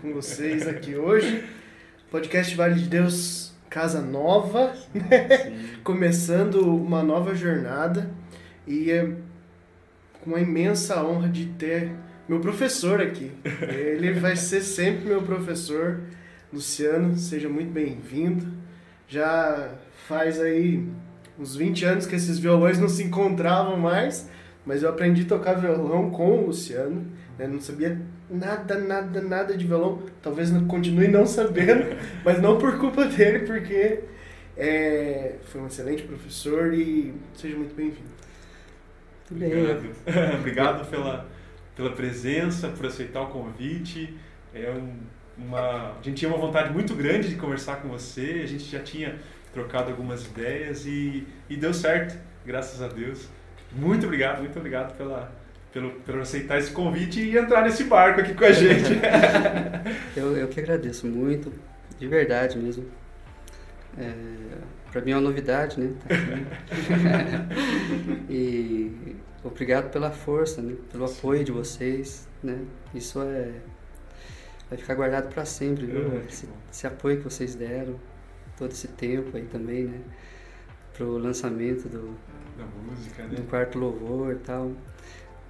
com vocês aqui hoje. Podcast Vale de Deus, casa nova, né? começando uma nova jornada e é com uma imensa honra de ter meu professor aqui. Ele vai ser sempre meu professor. Luciano, seja muito bem-vindo. Já faz aí uns 20 anos que esses violões não se encontravam mais, mas eu aprendi a tocar violão com o Luciano. né? Não sabia nada, nada, nada de violão. Talvez não- continue não sabendo, mas não por culpa dele, porque é, foi um excelente professor e seja muito bem-vindo. Obrigado. Obrigado pela, pela presença, por aceitar o convite. É um, uma, a gente tinha uma vontade muito grande de conversar com você, a gente já tinha trocado algumas ideias e, e deu certo, graças a Deus. Muito obrigado, muito obrigado pela, pelo, pelo aceitar esse convite e entrar nesse barco aqui com a gente. Eu, eu que agradeço muito, de verdade mesmo. É, para mim é uma novidade, né? Tá e obrigado pela força, né? Pelo apoio de vocês, né? Isso é vai ficar guardado para sempre, viu? Que Esse, esse apoio que vocês deram todo esse tempo aí também, né? Pro lançamento do, da música, né? do quarto louvor e tal.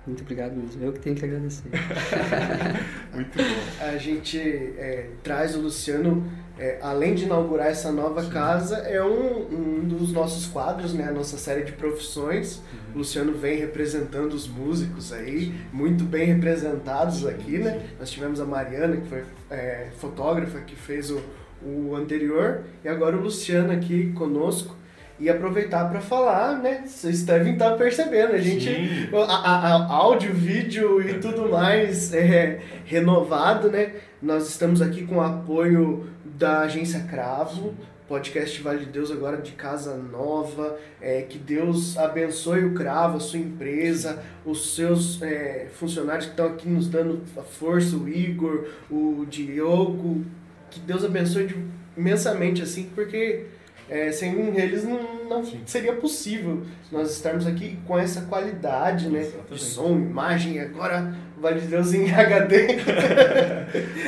Muito obrigado mesmo. Eu que tenho que agradecer. Muito bom. A gente é, traz o Luciano, é, além de inaugurar essa nova Sim. casa, é um, um dos nossos quadros, né? A nossa série de profissões. Uhum. O Luciano vem representando os músicos aí, muito bem representados aqui, né? Nós tivemos a Mariana, que foi é, fotógrafa, que fez o, o anterior, e agora o Luciano aqui conosco e aproveitar para falar, né? Vocês devem estar percebendo, a gente, a, a, a, áudio, vídeo e tudo mais é renovado, né? Nós estamos aqui com o apoio da agência Cravo, podcast Vale de Deus agora de casa nova, é, que Deus abençoe o Cravo, a sua empresa, os seus é, funcionários que estão aqui nos dando a força, o Igor, o Diogo, que Deus abençoe imensamente assim, porque é, sem eles não, não seria possível nós estarmos aqui com essa qualidade né, de som, imagem, agora Vale de Deus em HD.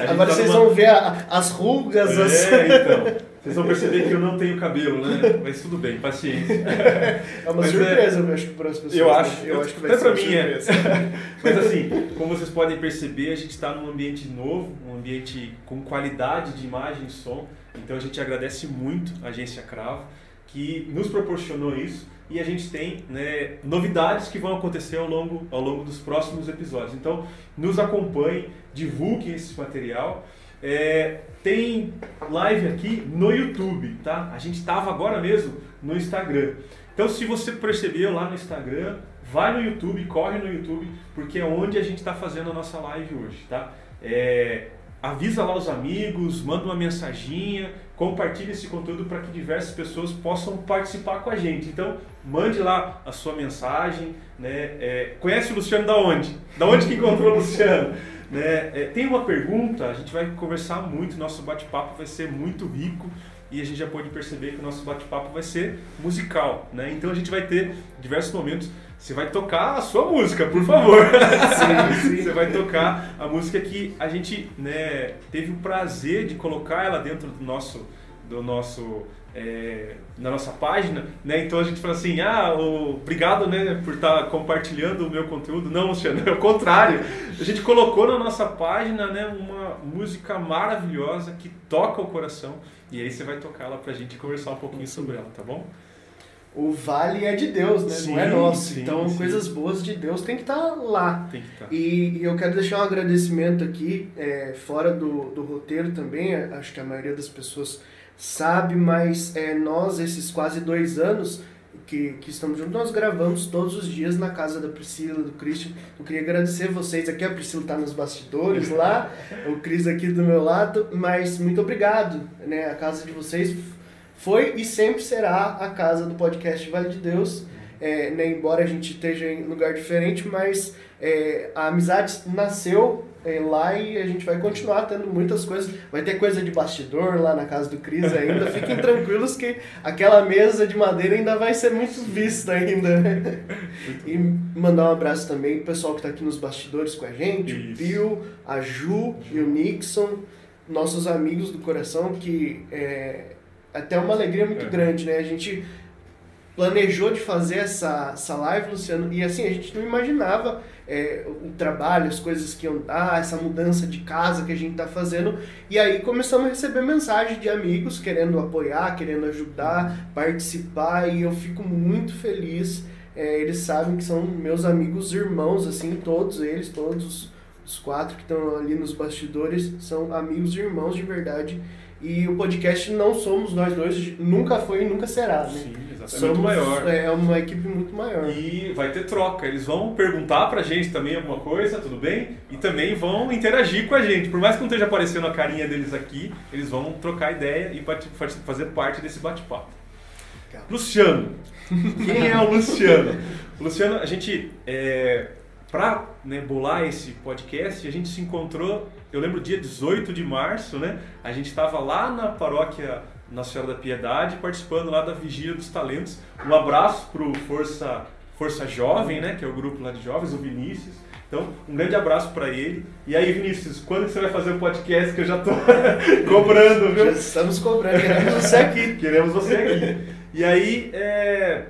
agora tá vocês numa... vão ver a, as rugas. É, as... então. Vocês vão perceber que eu não tenho cabelo, né? Mas tudo bem, paciência. É uma Mas surpresa, é... eu acho, para as pessoas. Eu acho, eu, eu acho que vai ser mim é. Mas assim, como vocês podem perceber, a gente está num ambiente novo, um ambiente com qualidade de imagem e som. Então a gente agradece muito a agência Cravo que nos proporcionou isso e a gente tem né, novidades que vão acontecer ao longo, ao longo dos próximos episódios. Então nos acompanhe, divulgue esse material. É, tem live aqui no YouTube, tá? A gente estava agora mesmo no Instagram. Então se você percebeu lá no Instagram, vai no YouTube, corre no YouTube, porque é onde a gente está fazendo a nossa live hoje, tá? É, avisa lá os amigos, manda uma mensaginha, compartilhe esse conteúdo para que diversas pessoas possam participar com a gente. Então, mande lá a sua mensagem. Né? É, conhece o Luciano da onde? Da onde que encontrou o Luciano? Né? É, tem uma pergunta, a gente vai conversar muito, nosso bate-papo vai ser muito rico e a gente já pode perceber que o nosso bate-papo vai ser musical. Né? Então, a gente vai ter diversos momentos você vai tocar a sua música, por favor. Sim, sim. Você vai tocar a música que a gente né, teve o prazer de colocar ela dentro do nosso, do nosso é, na nossa página, né? Então a gente fala assim, ah, obrigado, né, por estar tá compartilhando o meu conteúdo. Não, Luciano, é o contrário. A gente colocou na nossa página, né, uma música maravilhosa que toca o coração e aí você vai tocar ela pra gente conversar um pouquinho sobre ela, tá bom? O vale é de Deus, né? Sim, não é nosso. Sim, então, sim. coisas boas de Deus tem que estar tá lá. Tem que estar. Tá. E, eu quero deixar um agradecimento aqui, é, fora do, do roteiro também, é, acho que a maioria das pessoas sabe, mas é, nós, esses quase dois anos que, que estamos juntos, nós gravamos todos os dias na casa da Priscila, do Christian. Eu queria agradecer vocês aqui, a Priscila está nos bastidores lá, o Cris aqui do meu lado, mas muito obrigado, né? A casa de vocês foi e sempre será a casa do podcast Vale de Deus. É, né, embora a gente esteja em lugar diferente, mas é, a amizade nasceu é, lá e a gente vai continuar tendo muitas coisas. Vai ter coisa de bastidor lá na casa do Cris ainda. Fiquem tranquilos que aquela mesa de madeira ainda vai ser muito vista ainda. e mandar um abraço também pro pessoal que está aqui nos bastidores com a gente, o Bill, a Ju e o Nixon, nossos amigos do coração que é, até uma alegria muito é. grande, né? A gente planejou de fazer essa, essa live, Luciano, e assim, a gente não imaginava é, o trabalho, as coisas que iam dar, essa mudança de casa que a gente está fazendo. E aí começamos a receber mensagem de amigos querendo apoiar, querendo ajudar, participar, e eu fico muito feliz. É, eles sabem que são meus amigos irmãos, assim, todos eles, todos os quatro que estão ali nos bastidores, são amigos e irmãos de verdade. E o podcast não somos nós dois, nunca foi e nunca será, né? Sim, exatamente. Somos, muito maior. É uma equipe muito maior. E vai ter troca. Eles vão perguntar pra gente também alguma coisa, tudo bem? E também vão interagir com a gente. Por mais que não esteja aparecendo a carinha deles aqui, eles vão trocar ideia e fazer parte desse bate-papo. Luciano. Quem é o Luciano? O Luciano, a gente, é, para né, bolar esse podcast, a gente se encontrou eu lembro dia 18 de março, né? A gente estava lá na paróquia Nossa Senhora da Piedade, participando lá da Vigília dos Talentos. Um abraço pro Força Força Jovem, né? Que é o grupo lá de jovens, o Vinícius. Então, um grande abraço para ele. E aí, Vinícius, quando você vai fazer o podcast que eu já tô cobrando, viu? Já estamos cobrando, queremos você aqui. Queremos você aqui. E aí, é...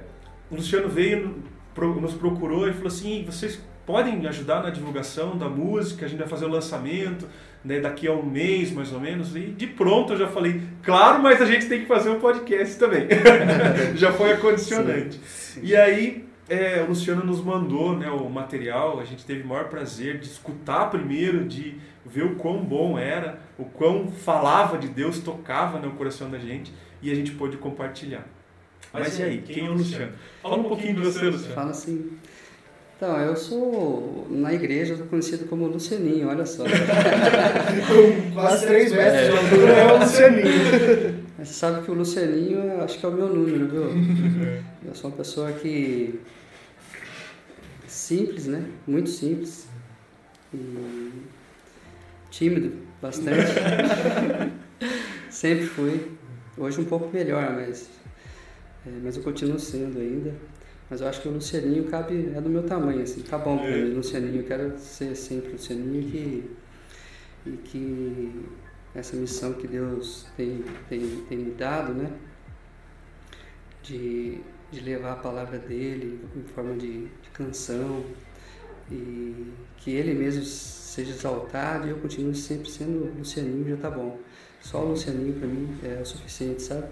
o Luciano veio, nos procurou e falou assim: vocês podem ajudar na divulgação da música, a gente vai fazer o lançamento né, daqui a um mês mais ou menos. E de pronto eu já falei, claro, mas a gente tem que fazer um podcast também. já foi a condicionante. Sim, sim. E aí é, o Luciano nos mandou né, o material, a gente teve o maior prazer de escutar primeiro, de ver o quão bom era, o quão falava de Deus, tocava no coração da gente e a gente pôde compartilhar. Mas, Mas e aí, quem é o Luciano? Fala um pouquinho de você, Luciano. Fala assim. Então, eu sou, na igreja, eu sou conhecido como Lucianinho, olha só. Com quase três metros de altura é o Lucianinho. Mas você sabe que o Lucianinho, acho que é o meu número, viu? Eu sou uma pessoa que... Simples, né? Muito simples. E tímido, bastante. Sempre fui. Hoje um pouco melhor, mas, é, mas eu continuo sendo ainda. Mas eu acho que o Lucianinho cabe, é do meu tamanho, assim, tá bom pra mim, Lucianinho, eu quero ser sempre Lucianinho que, e que essa missão que Deus tem, tem, tem me dado, né, de, de levar a palavra dele em forma de, de canção e que ele mesmo seja exaltado e eu continue sempre sendo Lucianinho, já tá bom. Só o Lucianinho para mim é o suficiente, sabe?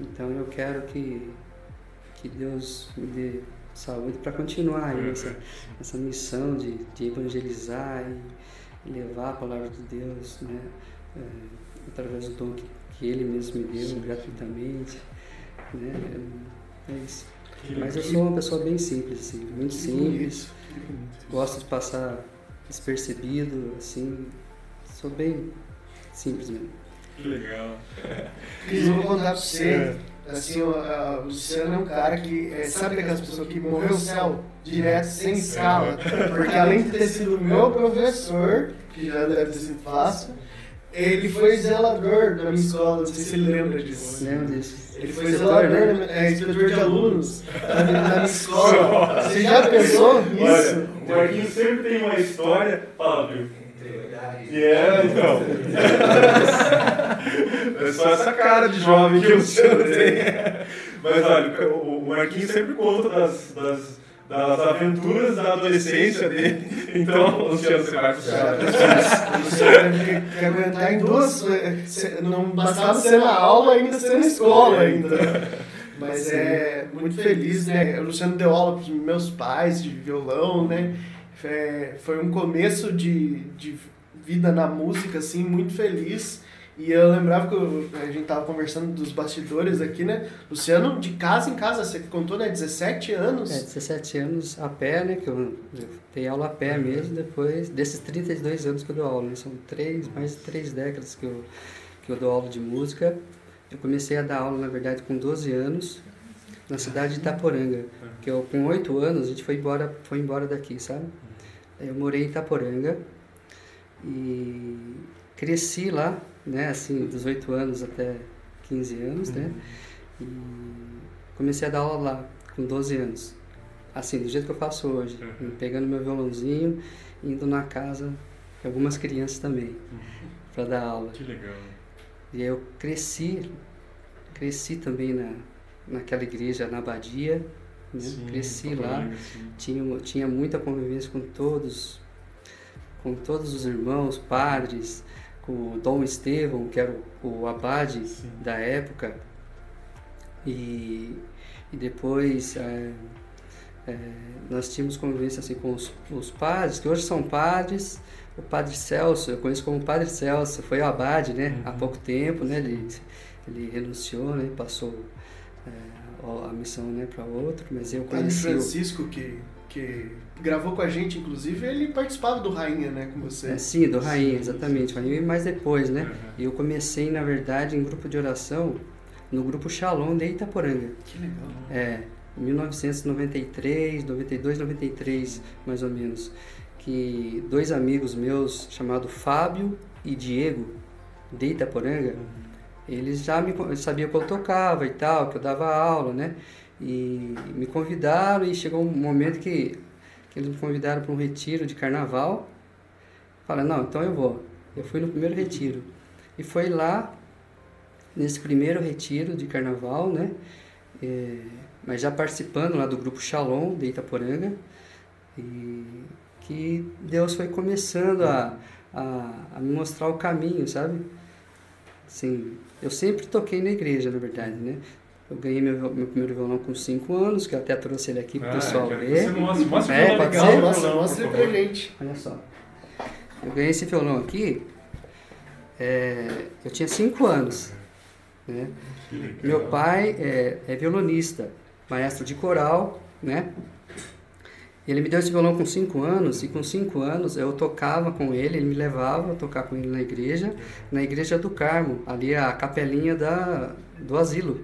Então eu quero que que Deus me dê saúde para continuar aí essa, essa missão de, de evangelizar e levar a palavra de Deus, né? É, através do dom que, que Ele mesmo me deu gratuitamente, né? É, é isso. Mas eu sou uma pessoa bem simples, assim, muito simples. Gosto de passar despercebido, assim. Sou bem simples mesmo. Que legal. Cris, eu vou contar pra você Assim, o, a, o Luciano é um cara que, é, sabe aquelas pessoas que morreu o céu direto, sem escala? Porque além de ter sido meu professor, que já deve ter sido fácil, ele foi zelador da minha escola, não sei se ele lembra disso. Lembro disso. Ele foi zelador, né? é, inspetor de alunos na, na minha escola. Você já pensou nisso? Olha, o Marquinhos sempre tem uma história, fala, viu? E é, então. É só essa cara de jovem que o Luciano tem. Mas olha, o Marquinhos sempre conta das, das, das aventuras da adolescência dele. Então, Luciano, você vai puxar. O Luciano tem que aguentar em duas. Não bastava ser na aula, ainda ser na escola ainda. Mas é muito feliz, né? O Luciano deu aula para meus pais de violão, né? Foi um começo de, de vida na música, assim, muito feliz. E eu lembrava que eu, a gente tava conversando dos bastidores aqui, né? Luciano, de casa em casa, você contou, né? 17 anos. É, 17 anos a pé, né? Que eu, eu dei aula a pé mesmo, depois desses 32 anos que eu dou aula, né? São três, mais de três décadas que eu, que eu dou aula de música. Eu comecei a dar aula, na verdade, com 12 anos, na cidade de Itaporanga. Que eu, com 8 anos, a gente foi embora, foi embora daqui, sabe? Eu morei em Itaporanga e cresci lá, né, assim, dos 8 anos até 15 anos, né, uhum. e comecei a dar aula lá, com 12 anos. Assim, do jeito que eu faço hoje, uhum. pegando meu violãozinho, indo na casa de algumas crianças também, uhum. para dar aula. Que legal. E aí eu cresci, cresci também na, naquela igreja, na Abadia, né? Sim, cresci lá, tinha, tinha muita convivência com todos com todos os irmãos, padres, com o Dom Estevão, que era o, o abade Sim. da época, e, e depois é, é, nós tínhamos convivência assim, com os, os, padres, que hoje são padres, o padre Celso, eu conheço como padre Celso, foi o abade né, uhum. há pouco tempo, né, ele, ele renunciou, né, passou é, a missão né, para outro, mas eu conheci... Padre Francisco, que que gravou com a gente, inclusive, ele participava do Rainha, né, com você. É, sim, do Rainha, exatamente. Rainha mais depois, né? Uhum. Eu comecei, na verdade, em grupo de oração no grupo Shalom de Itaporanga. Que legal. É, 1993, 92, 93, mais ou menos. Que dois amigos meus, chamados Fábio e Diego, de Itaporanga, uhum. eles já me sabiam que eu tocava e tal, que eu dava aula, né? E me convidaram e chegou um momento que, que eles me convidaram para um retiro de carnaval. Falei, não, então eu vou. Eu fui no primeiro retiro. E foi lá, nesse primeiro retiro de carnaval, né? É, mas já participando lá do grupo Shalom de Itaporanga. E que Deus foi começando a, a, a me mostrar o caminho, sabe? Assim, eu sempre toquei na igreja, na verdade, né? Eu ganhei meu, meu primeiro violão com 5 anos, que eu até trouxe ele aqui pro Ah, pessoal ver. Você mostra, mostra É, o violão legal, ser? o Mostra, violão, mostra pra gente. Olha só. Eu ganhei esse violão aqui, é, eu tinha 5 anos. Né? Meu pai é, é violonista, maestro de coral, né? Ele me deu esse violão com 5 anos e com 5 anos eu tocava com ele, ele me levava a tocar com ele na igreja, na igreja do Carmo, ali a capelinha da, do asilo.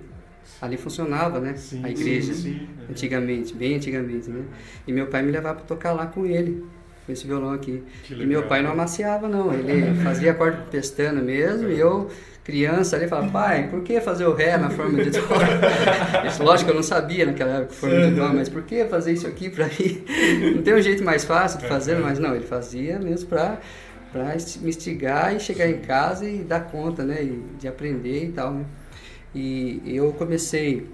Ali funcionava, né? Sim, a igreja, sim, sim. antigamente, bem antigamente, né? E meu pai me levava para tocar lá com ele, com esse violão aqui. Que E legal. meu pai não amaciava, não. Ele fazia acorde com pestana mesmo. E eu, criança, ali, falava, pai, por que fazer o Ré na forma de Dó? Isso, lógico que eu não sabia naquela época forma de Dó, mas por que fazer isso aqui pra mim? Não tem um jeito mais fácil de fazer, mas não, ele fazia mesmo pra, pra me instigar e chegar em casa e dar conta, né? E de aprender e tal, né? E eu comecei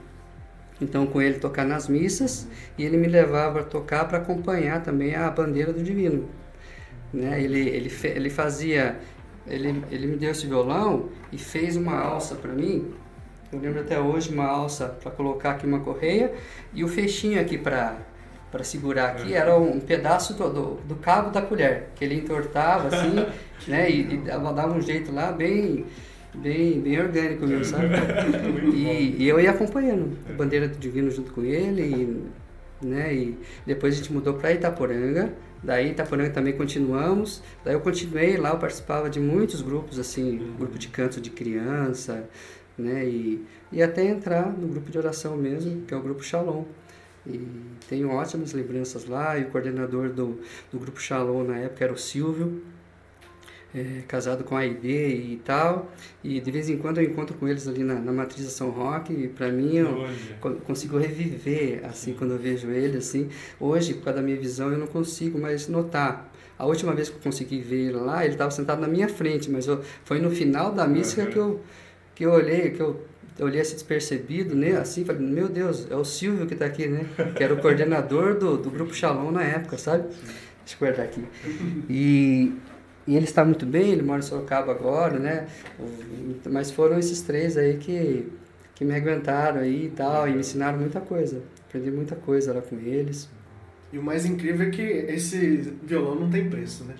então com ele tocar nas missas e ele me levava a tocar para acompanhar também a bandeira do divino né? Ele ele ele fazia ele ele me deu esse violão e fez uma alça para mim. Eu lembro até hoje uma alça para colocar aqui uma correia e o fechinho aqui para para segurar aqui era um pedaço do, do, do cabo da colher que ele entortava assim né? E, e dava um jeito lá bem bem bem orgânico mesmo sabe e, e eu ia acompanhando a bandeira do divino junto com ele, e, né? E depois a gente mudou para Itaporanga. Daí Itaporanga também continuamos. Daí eu continuei lá, eu participava de muitos grupos assim, grupo de canto de criança, né? E, e até entrar no grupo de oração mesmo, que é o grupo Shalom. E tenho ótimas lembranças lá. E o coordenador do, do grupo Shalom na época era o Silvio é, casado com a ID e tal. E de vez em quando eu encontro com eles ali na, na matriz São Roque. E para mim eu Olha. consigo reviver assim quando eu vejo ele assim. Hoje, por causa da minha visão, eu não consigo mais notar. A última vez que eu consegui ver ele lá, ele estava sentado na minha frente, mas eu, foi no final da missa Aham. que eu que eu olhei, que eu eu olhei assim despercebido, né? Assim, falei, meu Deus, é o Silvio que está aqui, né? Que era o coordenador do, do grupo Shalom na época, sabe? Deixa eu guardar aqui. E, e ele está muito bem, ele mora em Sorocaba agora, né? Mas foram esses três aí que, que me aguentaram aí e tal, e me ensinaram muita coisa. Aprendi muita coisa lá com eles. E o mais incrível é que esse violão não tem preço, né?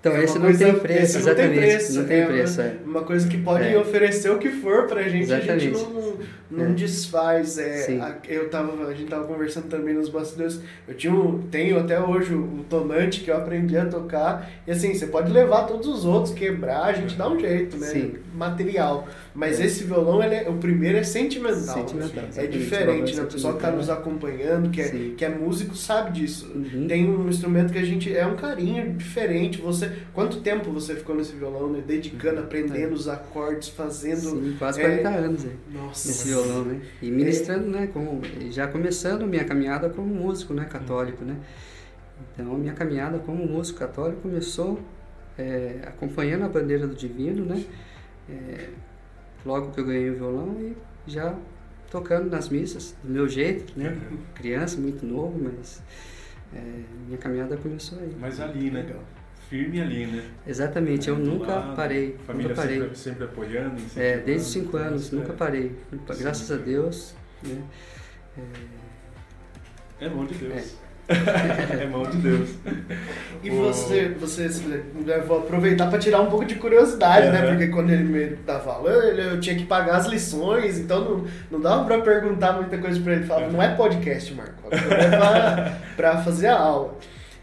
Então, É uma esse não coisa- tem preço, esse não tem exatamente. preço, Não tem é preço, é. Uma coisa que pode É. oferecer o que for pra gente, a gente Exatamente. não, não É. desfaz. É, a, eu tava, a gente tava conversando também nos bastidores. Eu tinha um, tenho até hoje o, tonante que eu aprendi a tocar. E assim, você pode levar todos os outros, quebrar, a gente dá um jeito, né? Sim. Material. Mas É. esse violão, ele é, o primeiro é sentimental. Sentimental, É exatamente, diferente, né? O pessoal que tá nos acompanhando, que é, Sim. que é músico, sabe disso. Uhum. Tem um instrumento que a gente. É um carinho diferente. Você. Quanto tempo você ficou nesse violão, né? Dedicando, aprendendo os acordes, fazendo. Sim, quase é, 40 anos aí. Nossa. Nesse violão, né? E ministrando, né? Como, já começando minha caminhada como músico, né? Católico, né? Então, a minha caminhada como músico católico começou é, acompanhando a bandeira do divino, né? É, logo que eu ganhei o violão e já tocando nas missas, do meu jeito, né? Criança, muito novo, mas é, minha caminhada começou aí. Mas ali, né? Legal. Firme ali, né? Exatamente, eu nunca lado, parei, Família nunca parei. Sempre, sempre apoiando. É, desde os 5 anos, É. nunca parei. Graças a Deus, né? É mão de Deus. É, mão de Deus. E você, você, eu vou aproveitar para tirar um pouco de curiosidade, né? Aham. Porque quando ele me tava falando, eu tinha que pagar as lições, então não, não dava para perguntar muita coisa para ele. Falava, não é podcast, Marco, é para fazer a aula.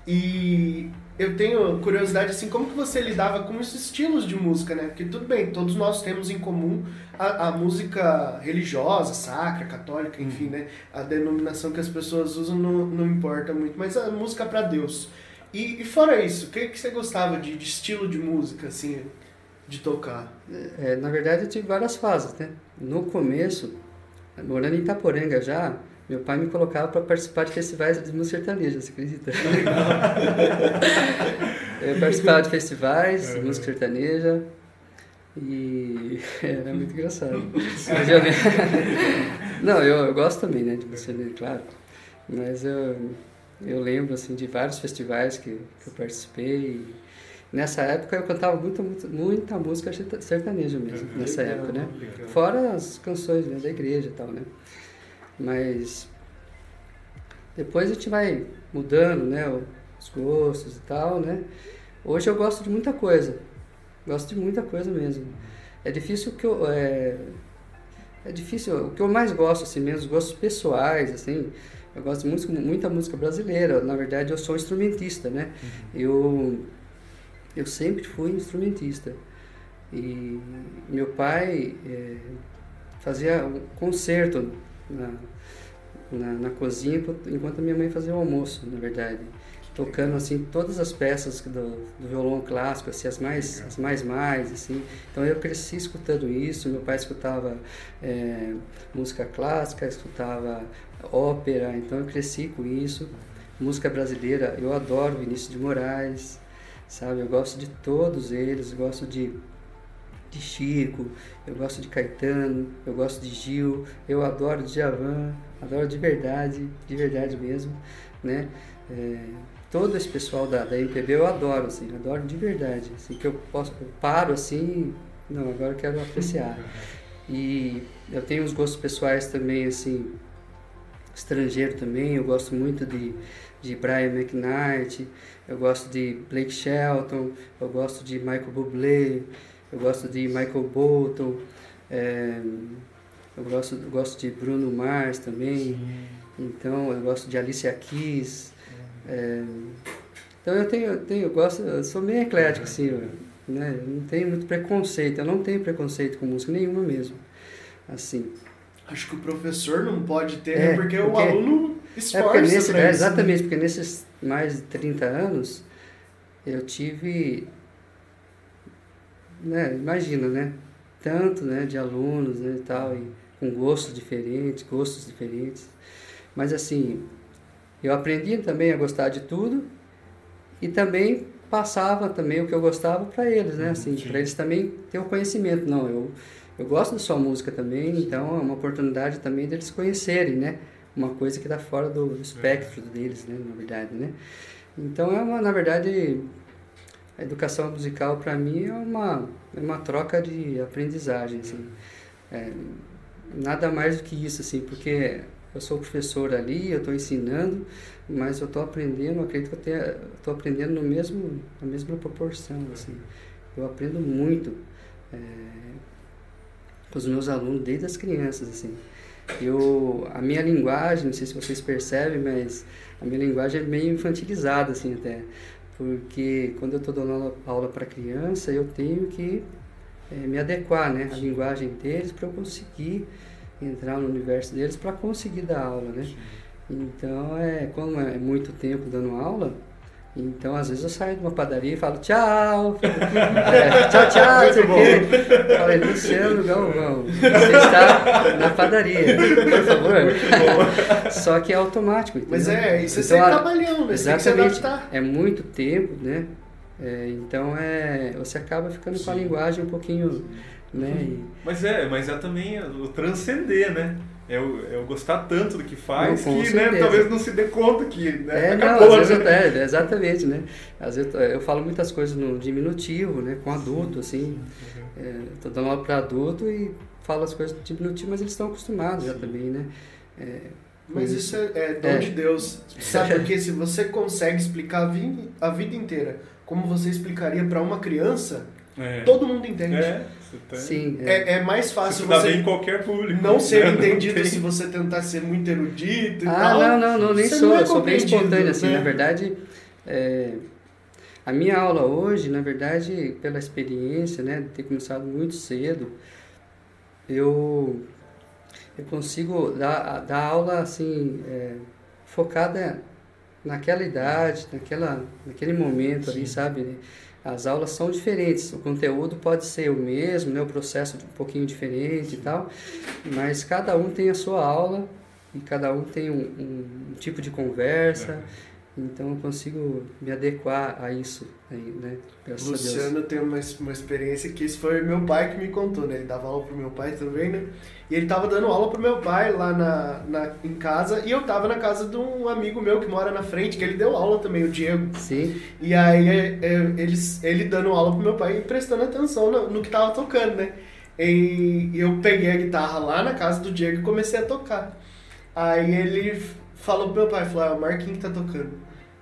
E eu tenho curiosidade, assim, como que você lidava com esses estilos de música, né? Porque tudo bem, todos nós temos em comum a, a música religiosa, sacra, católica, enfim, né? A denominação que as pessoas usam não, não importa muito, mas a música para Deus. E, e fora isso, o que, que você gostava de, de estilo de música, assim, de tocar? É, na verdade, eu tive várias fases, né? No começo, morando em Itaporanga já, meu pai me colocava para participar de festivais de música sertaneja, você acredita? eu participava de festivais de música sertaneja e era muito engraçado. Não, eu, eu gosto também, né, de música sertaneja, claro. Mas eu, Eu lembro assim de vários festivais que, que eu participei. Nessa época eu cantava muito, muito, muita música sertaneja mesmo, nessa época, né? Fora as canções né, da igreja e tal, né? Mas depois a gente vai mudando, né? Os gostos e tal, né? Hoje eu gosto de muita coisa. Gosto de muita coisa mesmo. É difícil que eu... É, é difícil... O que eu mais gosto, assim mesmo, os gostos pessoais, assim... Eu gosto muito muita música brasileira. Na verdade, eu sou instrumentista, né? Uhum. Eu eu sempre fui instrumentista. E meu pai é, fazia um concerto na, na, na, cozinha enquanto minha mãe fazia o almoço, na verdade. Tocando assim todas as peças do, do violão clássico, assim, as mais as mais mais assim. Então eu cresci escutando isso. Meu pai escutava é, música clássica, escutava ópera. Então eu cresci com isso. Música brasileira, eu adoro Vinícius de Moraes sabe? Eu gosto de todos eles, gosto de, de Chico, eu gosto de Caetano, eu gosto de Gil, eu adoro Djavan, adoro de verdade, de verdade mesmo, né? É, todo esse pessoal da, da MPB eu adoro, assim, adoro de verdade, assim, que eu posso, eu paro assim, não, agora eu quero apreciar. E eu tenho uns gostos pessoais também, assim, estrangeiro também, eu gosto muito de, de Brian McKnight, eu gosto de Blake Shelton, eu gosto de Michael Bublé, eu gosto de Michael Bolton, é, eu, gosto, eu gosto de Bruno Mars também, Sim. então eu gosto de Alicia Keys. É, então eu tenho, eu tenho, eu gosto, eu sou meio eclético assim, né? Eu não tenho muito preconceito, eu não tenho preconceito com música nenhuma mesmo, assim. Acho que o professor não pode ter, é, porque, porque o aluno esforça é porque nesse, é, Exatamente, porque nesses mais de 30 anos eu tive, né, imagina, né, tanto, né, de alunos, né, e tal, e com gostos diferentes, gostos diferentes, mas assim, eu aprendi também a gostar de tudo e também passava também o que eu gostava para eles, né, assim, para eles também ter o conhecimento, não, eu eu gosto da sua música também, então é uma oportunidade também deles conhecerem, né? Uma coisa que está fora do espectro é. deles, né? Na verdade, né? Então é uma, na verdade, a educação musical para mim é uma, é uma troca de aprendizagem, assim. É, nada mais do que isso, assim, porque eu sou professor ali, eu estou ensinando, mas eu estou aprendendo, acredito que eu estou aprendendo no mesmo, na mesma proporção, assim. Eu aprendo muito. É, com os meus alunos desde as crianças, assim. Eu, a minha linguagem, não sei se vocês percebem, mas a minha linguagem é meio infantilizada, assim, até. Porque quando eu estou dando aula, para criança, eu tenho que é, me adequar, né? A linguagem deles para eu conseguir entrar no universo deles para conseguir dar aula, né? Então, é, como é muito tempo dando aula, então, às vezes eu saio de uma padaria e falo tchau, é, tchau, tchau, não sei o quê. Falei, Luciano Galvão, você está na padaria, por favor. Só que é automático. Entendeu? Mas é, isso é então, ser trabalhando, né? Exatamente. É muito tempo, né? É, então é, você acaba ficando Sim. com a linguagem um pouquinho. Né? E... Mas é, mas é também o transcender, né? É eu, eu gostar tanto do que faz não, que né, talvez não se dê conta que né, é, acabou. Não, às vezes né? eu, é, exatamente, né? Às vezes eu, eu, falo muitas coisas no diminutivo, né? Com adulto, assim. Uhum. É, tô dando aula para adulto e falo as coisas no diminutivo, mas eles estão acostumados Sim. já também, né? É, mas isso é, é dom é. de Deus. Sabe porque se você consegue explicar a vida, a vida inteira como você explicaria para uma criança, é. todo mundo entende. É. Tá... Sim. É. é, é mais fácil você, você bem em qualquer público. Não ser né? entendido se você tentar ser muito erudito e ah, tal. não, não, não, nem sou. Não é eu sou bem espontâneo, assim. Né? Na verdade, é, a minha aula hoje, na verdade, pela experiência, né, de ter começado muito cedo, eu, eu consigo dar, dar aula, assim, é, focada naquela idade, naquela, naquele momento Sim. ali, sabe? As aulas são diferentes, o conteúdo pode ser o mesmo, né, o processo um pouquinho diferente e tal, mas cada um tem a sua aula e cada um tem um, um tipo de conversa Então eu consigo me adequar a isso, aí, né? Graças Luciano tem uma, uma experiência que isso foi meu pai que me contou, né? Ele dava aula pro meu pai também, né? E ele tava dando aula pro meu pai lá na, na, em casa e eu tava na casa de um amigo meu que mora na frente, que ele deu aula também, o Diego. Sim. E aí é, é, ele, ele dando aula pro meu pai e prestando atenção no, no que tava tocando, né? E eu peguei a guitarra lá na casa do Diego e comecei a tocar. Aí ele falou pro meu pai, falou, ah, o Marquinhos que tá tocando.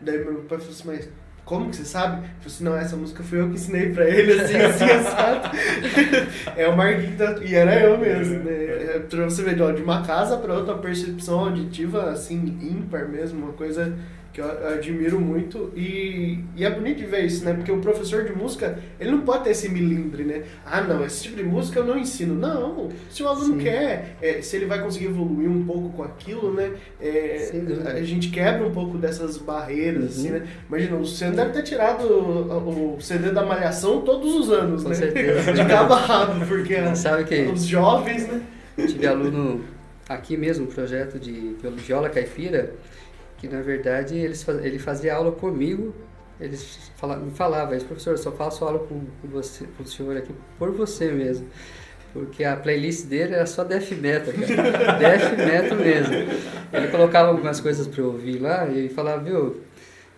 Daí meu pai falou assim, mas como que você sabe? Eu falei assim, não, essa música foi eu que ensinei pra ele, assim, assim, assado. é o Marquinhos tá... E era eu mesmo, né? É, pra você ver, de uma casa pra outra, uma percepção auditiva, assim, ímpar mesmo, uma coisa que eu admiro muito e, e é bonito de ver isso, né? Porque o professor de música, ele não pode ter esse milindre, né? Ah, não, esse tipo de música eu não ensino. Não, se o aluno Sim. quer, é, se ele vai conseguir evoluir um pouco com aquilo, né? É, a gente quebra um pouco dessas barreiras, assim, uhum. assim, né? Imagina, o Luciano deve ter tirado o, o CD da Malhação todos os anos, com né? Certeza. De cabo a rabo, porque Sabe que os jovens, né? Tive aluno aqui mesmo, projeto de viola caipira, que na verdade eles, ele fazia aula comigo, eles fala, me falava, professor, eu só faço aula com, com, você, com o senhor aqui por você mesmo. Porque a playlist dele era só death metal, cara. death metal mesmo. Ele colocava algumas coisas para eu ouvir lá e falava, viu,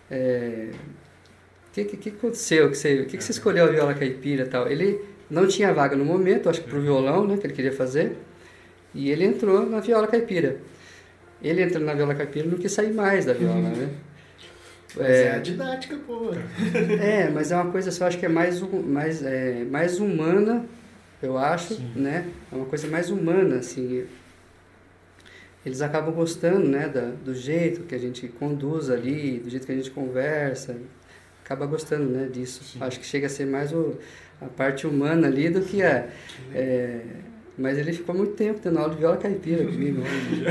é, o que, que, que, aconteceu? Que você, que, que você escolheu a viola caipira e tal? Ele não tinha vaga no momento, acho que pro violão, né, que ele queria fazer. E ele entrou na viola caipira. Ele entra na viola caipira não quis sair mais da viola, uhum. né? É, é a didática, pô. É, mas é uma coisa assim, eu acho que é mais, mais, é, mais humana, eu acho, Sim. né? É uma coisa mais humana, assim. Eles acabam gostando, né, da, do jeito que a gente conduz ali, do jeito que a gente conversa. Acaba gostando, né, disso. Sim. Acho que chega a ser mais o, a parte humana ali do que a... É, mas ele ficou muito tempo tendo aula de viola caipira comigo.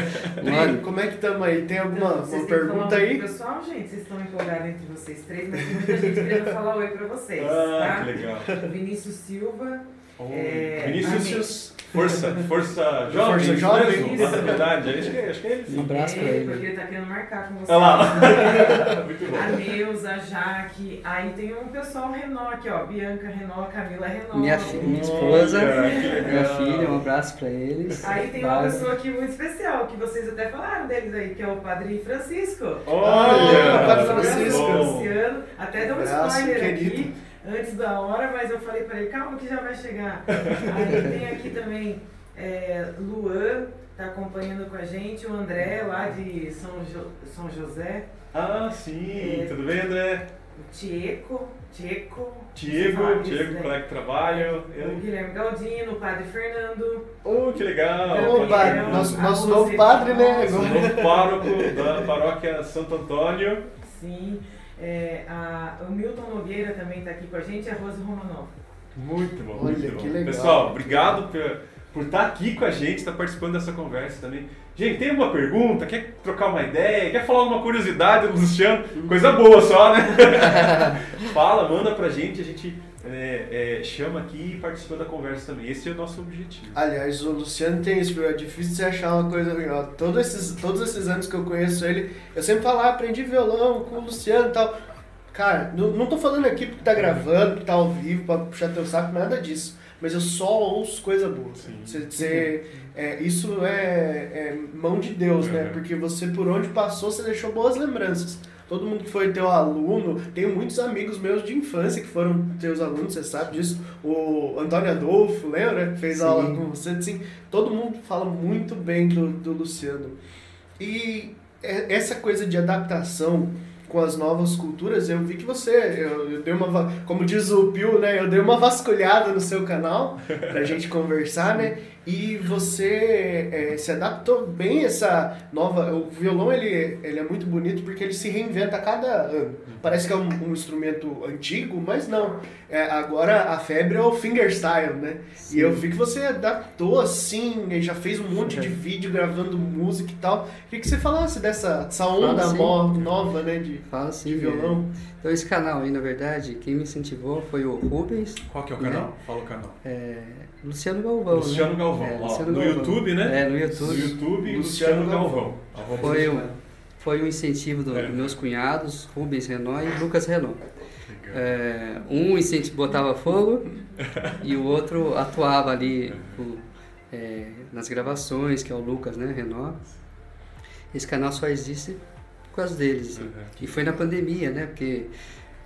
Mano. Como é que estamos aí? Tem alguma então, uma pergunta aí? Pessoal, gente, vocês estão empolgados entre vocês três, mas tem muita gente querendo falar oi pra vocês. Ah, tá? que legal. Vinícius Silva. Oh, é, Vinícius Força, força jovem. Força jovem. Isso. verdade. Acho que, acho que é ele. Um abraço pra ele. Porque ele tá querendo marcar com você. Olha lá. Muito bom. A Neuza, a Jaque. Aí tem um pessoal Renó aqui, ó. Bianca Renó, Camila Renó. Minha, filha, minha esposa. minha filha, um abraço pra eles. Aí tem uma pessoa aqui muito especial, que vocês até falaram deles aí, que é o Padre Francisco. Olha! o Padre Francisco. Luciano. Até deu um spoiler aqui antes da hora, mas eu falei para ele, calma que já vai chegar. Aí tem aqui também é, Luan, tá acompanhando com a gente, o André lá de São, jo, São José. Ah, sim, é, tudo bem, André? O Tieco, Tieco. Tiago, Tiago, colega de trabalho. O Guilherme Galdino, o Padre Fernando. Oh, que legal! Oh, padre, nosso, nosso novo padre, né? Novo pároco da paróquia Santo Antônio. Sim. É, a, o Milton Nogueira também está aqui com a gente e a Rosa Romanov. Muito bom, Olha, muito que bom. legal. Pessoal, obrigado por, por estar tá aqui com a gente, estar tá participando dessa conversa também. Gente, tem alguma pergunta? Quer trocar uma ideia? Quer falar uma curiosidade do Luciano? Coisa boa só, né? Fala, manda pra gente, a gente é, é, chama aqui e participa da conversa também. Esse é o nosso objetivo. Aliás, o Luciano tem isso, é difícil de achar uma coisa ó, todos esses Todos esses anos que eu conheço ele, eu sempre falo, ah, aprendi violão com o Luciano e tal. Cara, não, não tô falando aqui porque tá gravando, porque tá ao vivo, pra puxar teu saco, nada disso. Mas eu só ouço coisa boa. Você, você, é, isso é, é, mão de Deus, né? Porque você, por onde passou, você deixou boas lembranças todo mundo que foi teu aluno, tenho muitos amigos meus de infância que foram teus alunos, você sabe disso. O Antônio Adolfo, lembra? Fez Sim. aula com você, assim, todo mundo fala muito bem do, do Luciano. E é, essa coisa de adaptação com as novas culturas, eu vi que você, eu, eu dei uma, como diz o Pio, né, eu dei uma vasculhada no seu canal pra gente conversar, né, e você é, se adaptou bem a essa nova. O violão ele, ele é muito bonito porque ele se reinventa a cada ano. Parece que é um, um instrumento antigo, mas não. É, agora a febre é o fingerstyle, né? Sim. E eu vi que você adaptou assim, já fez um monte de vídeo gravando música e tal. Queria que você falasse dessa, dessa onda nova, né? De, Fala sim, de violão. É. Então esse canal aí, na verdade, quem me incentivou foi o Rubens. Qual que é o canal? Né? Fala o canal. É, Luciano Galvão. Luciano né? Galvão. É, Luciano no Galvão. YouTube, né? É, no YouTube. No YouTube, Luciano, Luciano Galvão. Galvão. Foi, um, foi o incentivo dos do meus cunhados, Rubens Renault e Lucas Renault. É, um incentivo botava fogo e o outro atuava ali o, é, nas gravações, que é o Lucas né, Renault. Esse canal só existe por causa deles. Assim. Uhum. E foi na pandemia, né? Porque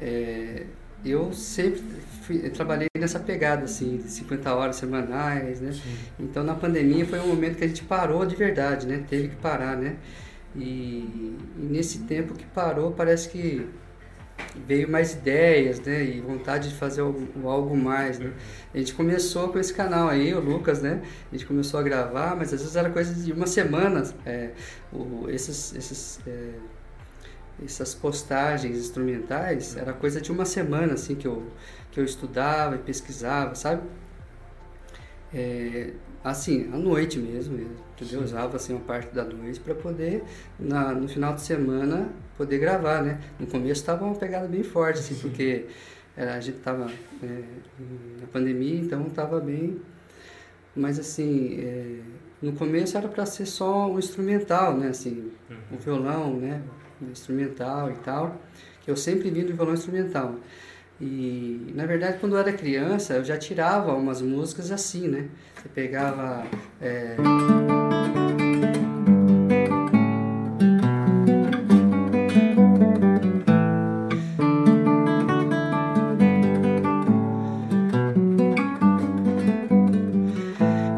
é, eu sempre fui, eu trabalhei nessa pegada, assim, de 50 horas semanais, né? Sim. Então, na pandemia foi um momento que a gente parou de verdade, né? Teve que parar, né? E, e nesse tempo que parou, parece que veio mais ideias, né? E vontade de fazer algo, algo mais, né? A gente começou com esse canal aí, o Lucas, né? A gente começou a gravar, mas às vezes era coisa de uma semana, é, o, esses... esses é, essas postagens instrumentais era coisa de uma semana assim que eu que eu estudava e pesquisava sabe? É, assim à noite mesmo entendeu? Usava assim uma parte da noite para poder na, no final de semana poder gravar né? No começo estava uma pegada bem forte assim Sim. porque é, a gente estava é, na pandemia então estava bem mas assim é, no começo era para ser só um instrumental né? Assim uhum. o violão né instrumental e tal, que eu sempre vi no violão instrumental. E, na verdade, quando eu era criança, eu já tirava umas músicas assim, né? Você pegava... É...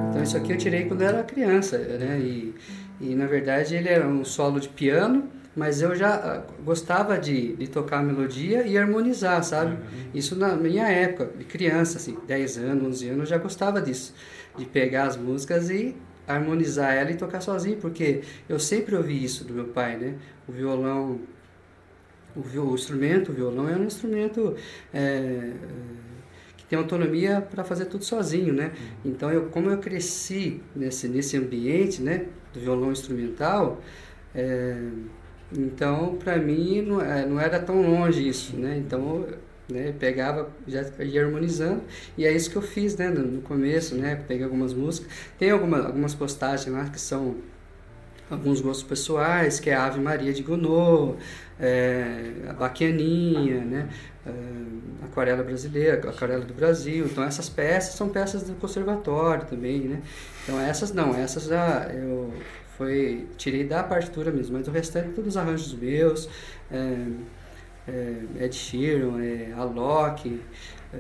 Então, isso aqui eu tirei quando eu era criança, né? E, e, na verdade, ele era um solo de piano mas eu já ah, gostava de, de tocar a melodia e harmonizar, sabe? Uhum. Isso na minha época, de criança, assim, 10 anos, 11 anos, eu já gostava disso, de pegar as músicas e harmonizar ela e tocar sozinho, porque eu sempre ouvi isso do meu pai, né? O violão, o, o instrumento, o violão é um instrumento é, que tem autonomia para fazer tudo sozinho, né? Uhum. Então, eu, como eu cresci nesse, nesse ambiente, né, do violão instrumental, é, então, para mim, não, é, não era tão longe isso, né? Então, né, pegava, já ia harmonizando, e é isso que eu fiz, né, no começo, né? Peguei algumas músicas. Tem alguma, algumas postagens lá que são alguns gostos pessoais, que é a Ave Maria de Gounod, é, a Baquianinha, né? É, aquarela brasileira, aquarela do Brasil. Então essas peças são peças do conservatório também, né? Então essas não, essas já eu foi tirei da partitura mesmo, mas o restante todos os arranjos meus, é, é, Ed Sheeran, é, Alok, é,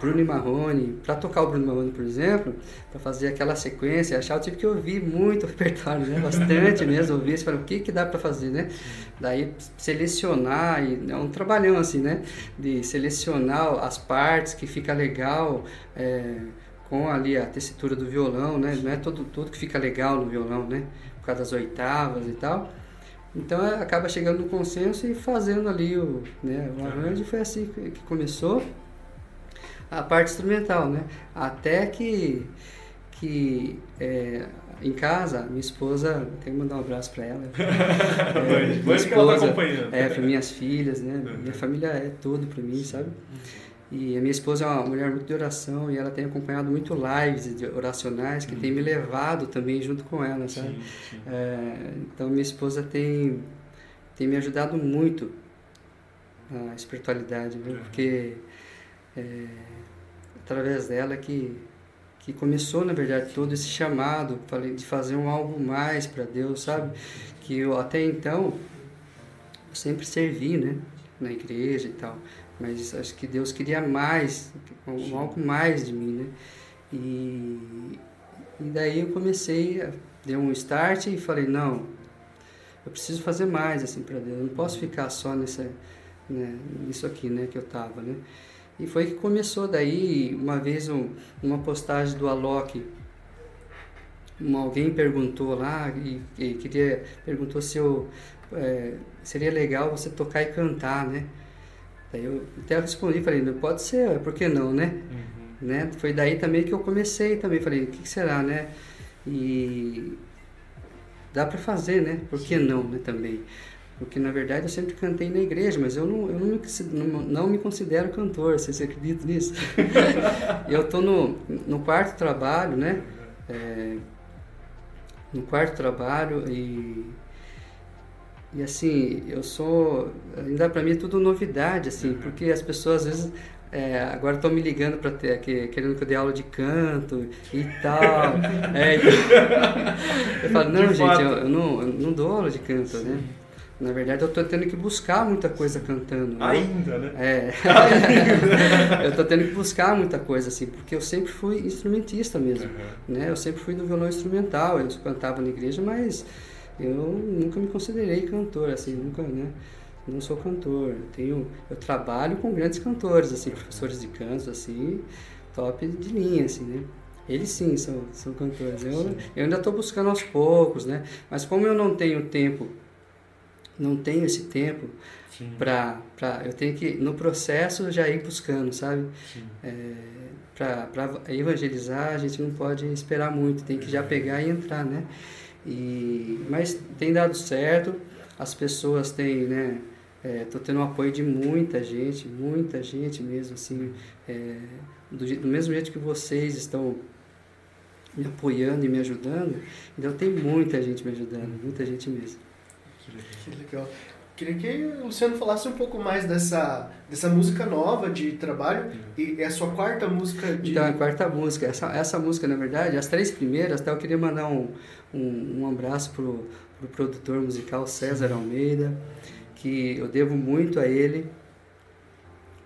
Bruno Marrone. Para tocar o Bruno Marrone, por exemplo, para fazer aquela sequência, achar, eu tive que ouvir muito repertório, né? bastante mesmo, e falar o que, que dá para fazer, né? Daí selecionar, e é um trabalhão assim, né? De selecionar as partes que fica legal. É, com ali a tessitura do violão, né? Não é todo, tudo que fica legal no violão, né? Causa das oitavas e tal. Então é, acaba chegando no consenso e fazendo ali o, né, o arranjo. Foi assim que, que começou a parte instrumental, né? Até que, que é, em casa, minha esposa, tenho que mandar um abraço para ela. é, minha esposa, que ela tá acompanhando. É, para minhas filhas, né? Minha família é tudo para mim, sabe? E a minha esposa é uma mulher muito de oração e ela tem acompanhado muito lives oracionais que uhum. tem me levado também junto com ela, sabe? Sim, sim. É, então minha esposa tem, tem me ajudado muito na espiritualidade, viu? Uhum. porque é, através dela que, que começou, na verdade, todo esse chamado de fazer um algo mais para Deus, sabe? Que eu até então eu sempre servi, né? Na igreja e tal mas acho que Deus queria mais, algo mais de mim, né? E, e daí eu comecei, a, dei um start e falei, não, eu preciso fazer mais assim para Deus, eu não posso ficar só nessa, né, nisso aqui, né, que eu tava, né? E foi que começou daí, uma vez um, uma postagem do Alok, uma, alguém perguntou lá e, e, queria perguntou se eu é, seria legal você tocar e cantar, né? Daí eu até respondi, falei, não pode ser, por que não, né? Uhum. né? Foi daí também que eu comecei também, falei, o que, que será, né? E dá para fazer, né? Por que não, né, também? Porque na verdade eu sempre cantei na igreja, mas eu não, eu não, me, não, não me considero cantor, vocês acreditam nisso? eu tô no, no quarto trabalho, né? É, no quarto trabalho e e assim, eu sou. Ainda para mim é tudo novidade, assim, uhum. porque as pessoas às vezes. É, agora estão me ligando para ter que, querendo que eu dê aula de canto e tal. é, eu falo, não, de gente, eu, eu, não, eu não dou aula de canto, Sim. né? Na verdade, eu estou tendo que buscar muita coisa cantando. Né? Ainda, né? É. eu estou tendo que buscar muita coisa, assim, porque eu sempre fui instrumentista mesmo. Uhum. Né? Eu sempre fui no violão instrumental, eu cantava na igreja, mas eu nunca me considerei cantor, assim, nunca, né? Não sou cantor. Eu tenho, eu trabalho com grandes cantores, assim, professores de canto, assim, top de linha, assim, né? Eles sim são, são cantores. Eu, eu ainda estou buscando aos poucos, né? Mas como eu não tenho tempo, não tenho esse tempo para eu tenho que no processo já ir buscando, sabe? É, para evangelizar a gente não pode esperar muito, tem que já pegar e entrar, né? E, mas tem dado certo, as pessoas têm, né? Estou é, tendo o apoio de muita gente, muita gente mesmo, assim, é, do, do, mesmo jeito que vocês estão me apoiando e me ajudando, então tem muita gente me ajudando, muita gente mesmo. Que legal. Queria que o Luciano falasse um pouco mais dessa, dessa música nova de trabalho. E é a sua quarta música de. Então, a quarta música. Essa, essa música, na verdade, as três primeiras, até eu queria mandar um, um, um abraço pro, pro produtor musical César Almeida, que eu devo muito a ele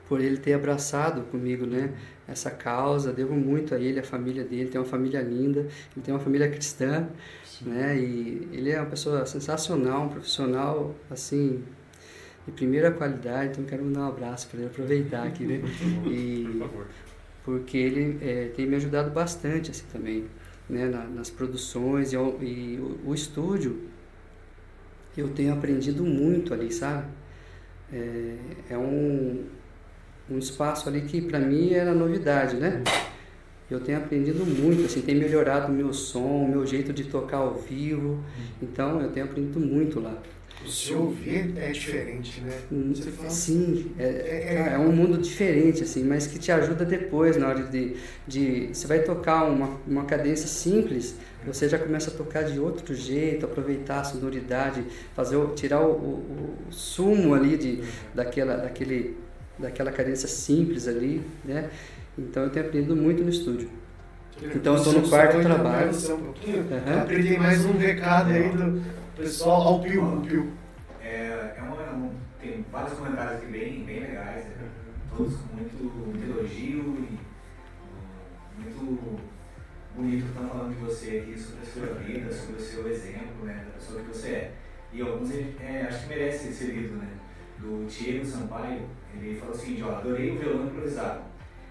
por ele ter abraçado comigo, né? Essa causa, devo muito a ele, a família dele, tem uma família linda, ele tem uma família cristã né? E ele é uma pessoa sensacional, um profissional assim de primeira qualidade, então quero mandar um abraço para ele aproveitar aqui, né? E, Por favor. Porque ele é, tem me ajudado bastante assim também, né? Na, nas produções e, e o, o, estúdio eu tenho aprendido muito ali, sabe? É, é um, um espaço ali que para mim era novidade, né? eu tenho aprendido muito, assim, tem melhorado o meu som, o meu jeito de tocar ao vivo. Então, eu tenho aprendido muito lá. O seu ouvir é diferente, né? Hum, sim, é, é, é, um mundo diferente, assim, mas que te ajuda depois, na hora de... de você vai tocar uma, uma cadência simples, você já começa a tocar de outro jeito, aproveitar a sonoridade, fazer, tirar o, o, o sumo ali de, daquela, daquele, daquela cadência simples ali, né? Então eu tenho aprendido muito no estúdio. Então eu estou no quarto trabalho. Um uhum. Aprendi mais um recado aí do pessoal ao Pio. Pio. É, é uma, tem vários comentários aqui bem, bem legais, né? todos com muito, muito elogio e muito bonito que estão falando de você aqui sobre a sua vida, sobre o seu exemplo, né, da pessoa que você é. E alguns é, acho que merece ser lido, né? Do Diego Sampaio, ele falou seguinte, ó, adorei o violão improvisado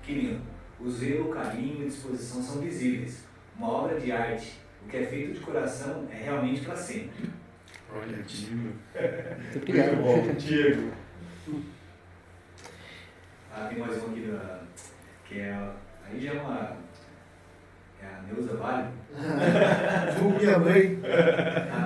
Querido, o zelo, o carinho e a disposição são visíveis. Uma obra de arte, o que é feito de coração é realmente para sempre. Olha, Diego. Muito obrigado. Muito bom, Diego. Ah, tem mais um aqui da, que é. Aí já é uma. É a Neuza Vale. minha mãe. Ah,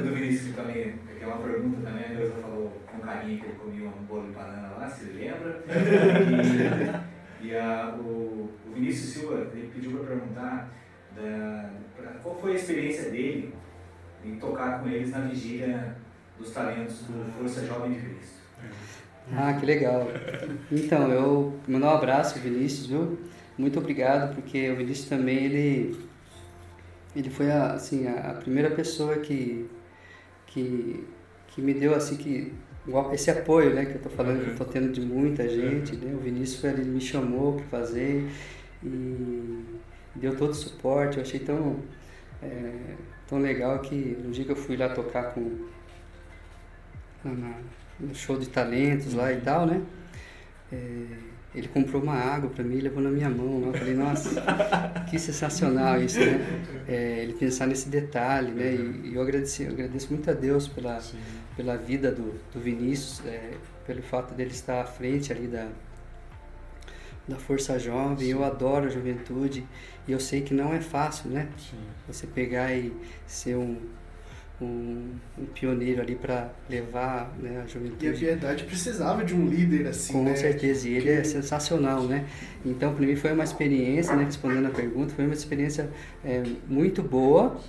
do, Vinícius também, que é uma pergunta também, a Neuza falou com carinho que ele comia um bolo de banana lá, se lembra. E, e a, o, o Vinícius Silva ele pediu para perguntar da, pra, qual foi a experiência dele em tocar com eles na vigília dos talentos do Força Jovem de Cristo. Ah, que legal. Então, eu mandar um abraço, Vinícius, viu? Muito obrigado, porque o Vinícius também, ele, ele foi a, assim, a, primeira pessoa que, que, que me deu, assim, que esse apoio né, que eu estou falando, que eu estou tendo de muita gente, né? O Vinícius ele me chamou para fazer e deu todo o suporte. Eu achei tão, é, tão legal que no dia que eu fui lá tocar com na, no show de talentos lá e tal, né? É, ele comprou uma água para mim e levou na minha mão. Eu falei, nossa, que sensacional isso, né? É, ele pensar nesse detalhe, né? E, e eu, agradeci, eu agradeço muito a Deus pela, pela vida do, do Vinícius, é, pelo fato dele estar à frente ali da, da Força Jovem. Sim. Eu adoro a juventude e eu sei que não é fácil, né? Sim. Você pegar e ser um um, um pioneiro ali para levar né, a juventude. E a Piedade precisava de um líder assim, Com né? certeza, e ele é sensacional, né? Então, para mim foi uma experiência, né, respondendo a pergunta, foi uma experiência é, muito boa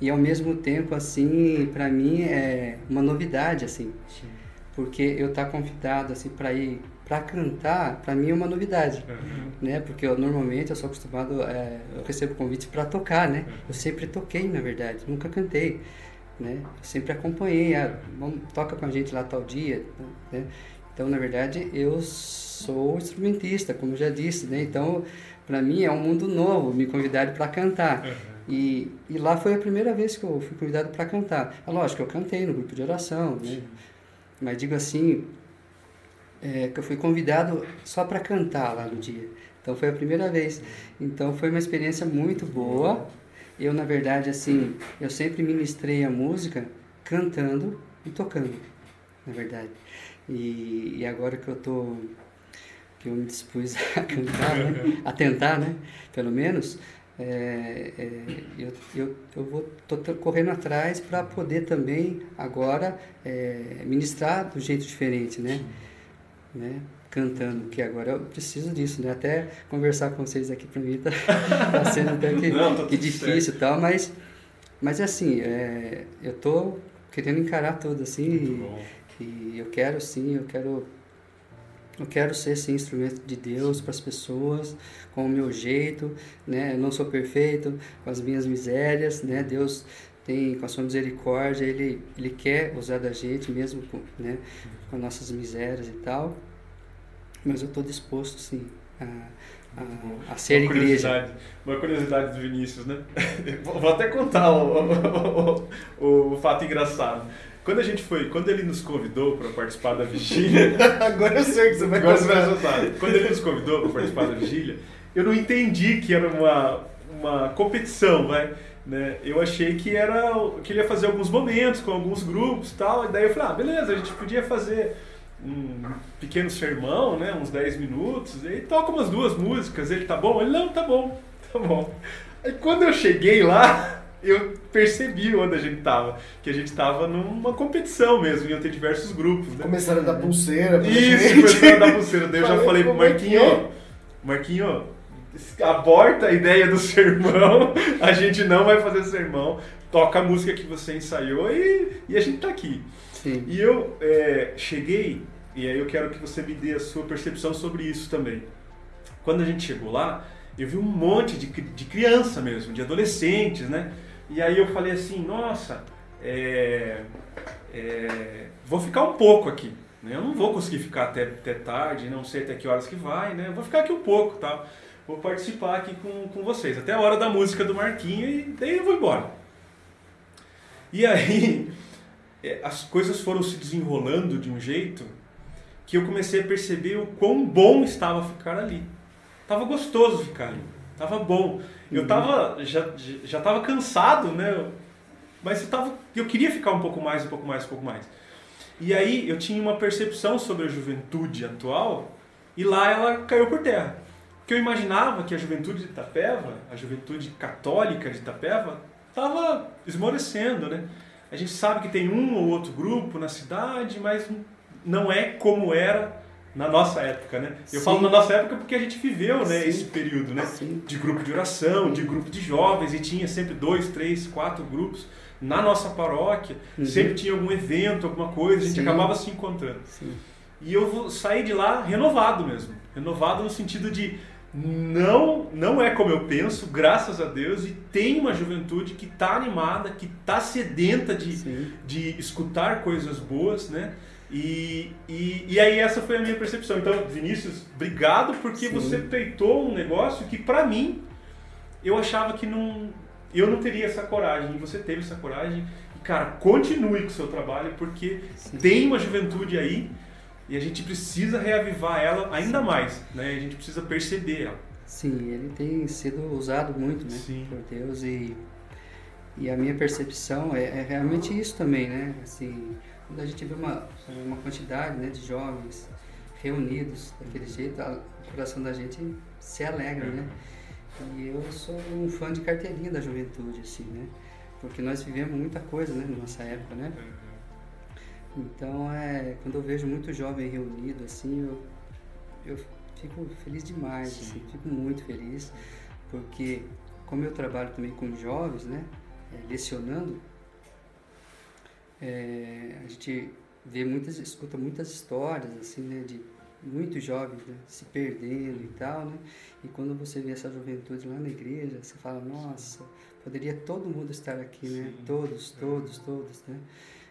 e ao mesmo tempo, assim, para mim é uma novidade, assim. Sim. Porque eu estar tá convidado, assim, para ir para cantar, para mim é uma novidade, uhum. né? Porque eu, normalmente eu sou acostumado, é, eu recebo convite para tocar, né? Uhum. Eu sempre toquei, na verdade, nunca cantei, né? Eu sempre acompanhei, ah, vamos, toca com a gente lá tal dia, né? Então, na verdade, eu sou instrumentista, como já disse, né? Então, para mim é um mundo novo, me convidaram para cantar. Uhum. E, e lá foi a primeira vez que eu fui convidado para cantar. É lógico, eu cantei no grupo de oração, né? Mas digo assim, é, que eu fui convidado só para cantar lá no dia. Então foi a primeira vez. Então foi uma experiência muito boa. Eu, na verdade, assim, eu sempre ministrei a música cantando e tocando, na verdade. E, e agora que eu tô que eu me dispus a cantar, né? a tentar, né? Pelo menos, é, é, eu, eu, eu vou tô correndo atrás para poder também agora é, ministrar do jeito diferente, né? Né? Cantando, que agora eu preciso disso, né? Até conversar com vocês aqui para mim tá, tá, sendo até que, Não, que difícil e tal, mas, mas é assim, é, eu tô querendo encarar tudo assim e, e eu quero sim, eu quero eu quero ser sim instrumento de Deus para as pessoas, com o meu jeito, né? Eu não sou perfeito, com as minhas misérias, né? Deus tem com a sua misericórdia, ele ele quer usar da gente mesmo com, né, com nossas misérias e tal. Mas eu estou disposto sim a, a, a ser uma igreja. Uma curiosidade do Vinícius, né? Vou até contar o, o, o, o fato engraçado. Quando a gente foi, quando ele nos convidou para participar da vigília. Agora eu sei que você vai contar. Quando ele nos convidou para participar da vigília, eu não entendi que era uma, uma competição, vai. Né? Eu achei que era que ele ia fazer alguns momentos com alguns grupos e tal. E daí eu falei, ah, beleza, a gente podia fazer um pequeno sermão, né? Uns 10 minutos, e toca umas duas músicas. Ele tá bom? Ele, não, tá bom, tá bom. Aí quando eu cheguei lá, eu percebi onde a gente tava. Que a gente tava numa competição mesmo, iam ter diversos grupos. Né? Começaram a dar pulseira Isso, gente. começaram a dar pulseira. Daí eu já falei pro é Marquinho, é? Marquinho, aborta a ideia do sermão, a gente não vai fazer sermão, toca a música que você ensaiou e, e a gente tá aqui. Sim. E eu é, cheguei, e aí eu quero que você me dê a sua percepção sobre isso também. Quando a gente chegou lá, eu vi um monte de, de criança mesmo, de adolescentes, né? E aí eu falei assim, nossa, é, é, vou ficar um pouco aqui. Né? Eu não vou conseguir ficar até, até tarde, não sei até que horas que vai, né? Eu vou ficar aqui um pouco, tá? Vou participar aqui com, com vocês, até a hora da música do Marquinho e daí eu vou embora. E aí é, as coisas foram se desenrolando de um jeito que eu comecei a perceber o quão bom estava ficar ali. Tava gostoso ficar ali, tava bom. Eu uhum. tava, já, já tava cansado, né? Mas eu, tava, eu queria ficar um pouco mais, um pouco mais, um pouco mais. E aí eu tinha uma percepção sobre a juventude atual e lá ela caiu por terra. Porque eu imaginava que a juventude de Itapeva, a juventude católica de Itapeva, estava esmorecendo, né? A gente sabe que tem um ou outro grupo na cidade, mas não é como era na nossa época, né? Eu Sim. falo na nossa época porque a gente viveu, né, Sim. esse período, né? Sim. De grupo de oração, de grupo de jovens, e tinha sempre dois, três, quatro grupos na nossa paróquia. Uhum. Sempre tinha algum evento, alguma coisa, a gente acabava se encontrando. E eu saí de lá renovado mesmo. Renovado no sentido de não não é como eu penso, graças a Deus, e tem uma juventude que está animada, que está sedenta de, de escutar coisas boas, né? E, e, e aí essa foi a minha percepção. Então, Vinícius, obrigado porque Sim. você peitou um negócio que para mim eu achava que não eu não teria essa coragem e você teve essa coragem. E cara, continue com o seu trabalho porque Sim. tem uma juventude aí e a gente precisa reavivar ela ainda Sim. mais, né? A gente precisa perceber ela. Sim, ele tem sido usado muito, né, Sim. por Deus e e a minha percepção é, é realmente isso também, né? Assim, quando a gente vê uma, uma quantidade né, de jovens reunidos daquele jeito, a, o coração da gente se alegra, né? E eu sou um fã de carteirinha da juventude, assim, né? Porque nós vivemos muita coisa, né, na nossa época, né? Então, é, quando eu vejo muito jovem reunido, assim, eu, eu fico feliz demais, assim, fico muito feliz, porque como eu trabalho também com jovens, né? é, lecionando, é, a gente vê muitas, escuta muitas histórias assim, né, de muitos jovens né, se perdendo e tal, né? E quando você vê essa juventude lá na igreja, você fala, nossa, poderia todo mundo estar aqui, né? Sim. Todos, todos, todos, né?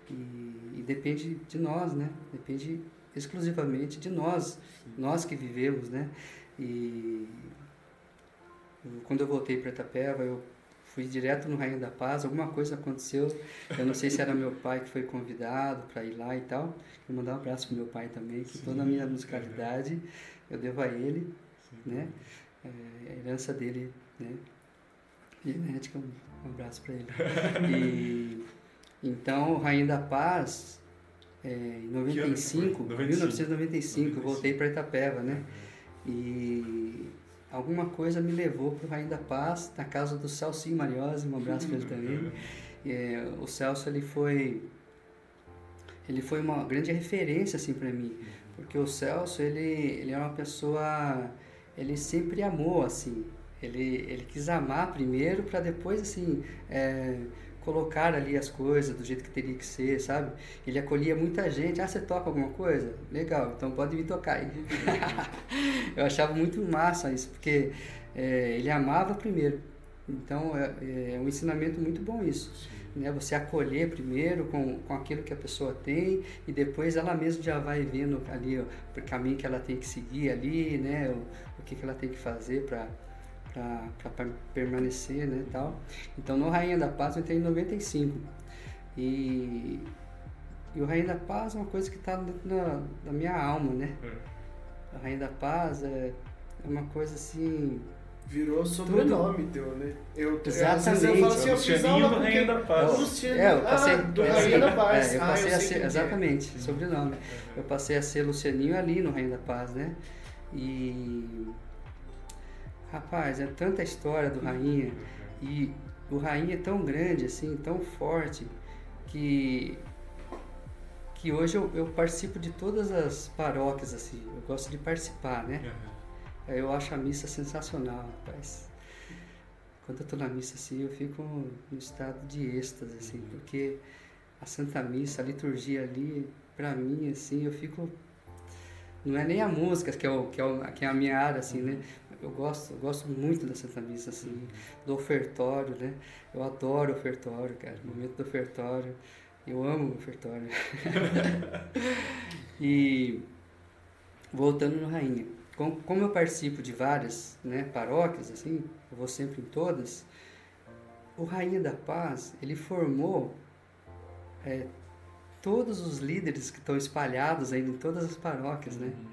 E, e, depende de nós, né? Depende exclusivamente de nós, Sim. nós que vivemos, né? E quando eu voltei para Itapeva, eu fui direto no Rainha da Paz, alguma coisa aconteceu, eu não sei se era meu pai que foi convidado para ir lá e tal. Eu mandar um abraço pro meu pai também, que Sim. toda a minha musicalidade eu devo a ele, Sim. né? É, a herança dele, né? Genética, um, um abraço para ele. E então, Rainha da Paz, é, em 95, 95, 1995, voltei para Itapeva, né? E alguma coisa me levou para o Rainha da Paz, na casa do Celso Mariose, um abraço para ele também. É, o Celso ele foi ele foi uma grande referência assim para mim, porque o Celso ele ele é uma pessoa ele sempre amou assim, ele ele quis amar primeiro para depois assim é, colocar ali as coisas do jeito que teria que ser, sabe? Ele acolhia muita gente. Ah, você toca alguma coisa? Legal, então pode vir tocar aí. eu achava muito massa isso, porque é, ele amava primeiro. Então é, é, um ensinamento muito bom isso. Né? Você acolher primeiro com, com aquilo que a pessoa tem e depois ela mesma já vai vendo ali ó, o caminho que ela tem que seguir ali, né? o, o que, que ela tem que fazer para para permanecer, né, tal. Então, no Rainha da Paz eu entrei em 95. E, e o Rainha da Paz é uma coisa que está na, na minha alma, né? É. A Rainha da Paz é, é uma coisa assim... Virou sobrenome tudo. teu, né? Eu, Exatamente. Eu falo assim, eu fiz aula do Rainha da Paz. Luciano, é, eu passei, ah, do Rainha da Paz. É, eu passei ah, eu a ser, é. exatamente, é. sobrenome. Eu passei a ser Lucianinho ali no Rainha da Paz, né? E Rapaz, é tanta história do Rainha e o Rainha é tão grande assim, tão forte que que hoje eu, eu participo de todas as paróquias assim. Eu gosto de participar, né? Uhum. Eu acho a missa sensacional, rapaz. Quando eu tô na missa assim, eu fico no estado de êxtase assim, uhum. porque a Santa Missa, a liturgia ali, para mim assim, eu fico não é nem a música que é, o, que é, o, que é a minha área assim, né? Eu gosto, eu gosto muito da Santa Missa, assim, do ofertório, né? Eu adoro ofertório, cara, o momento do ofertório. Eu amo o ofertório. e voltando no Rainha, como eu participo de várias né, paróquias, assim, eu vou sempre em todas, o Rainha da Paz, ele formou é, todos os líderes que estão espalhados ainda em todas as paróquias, né? Uhum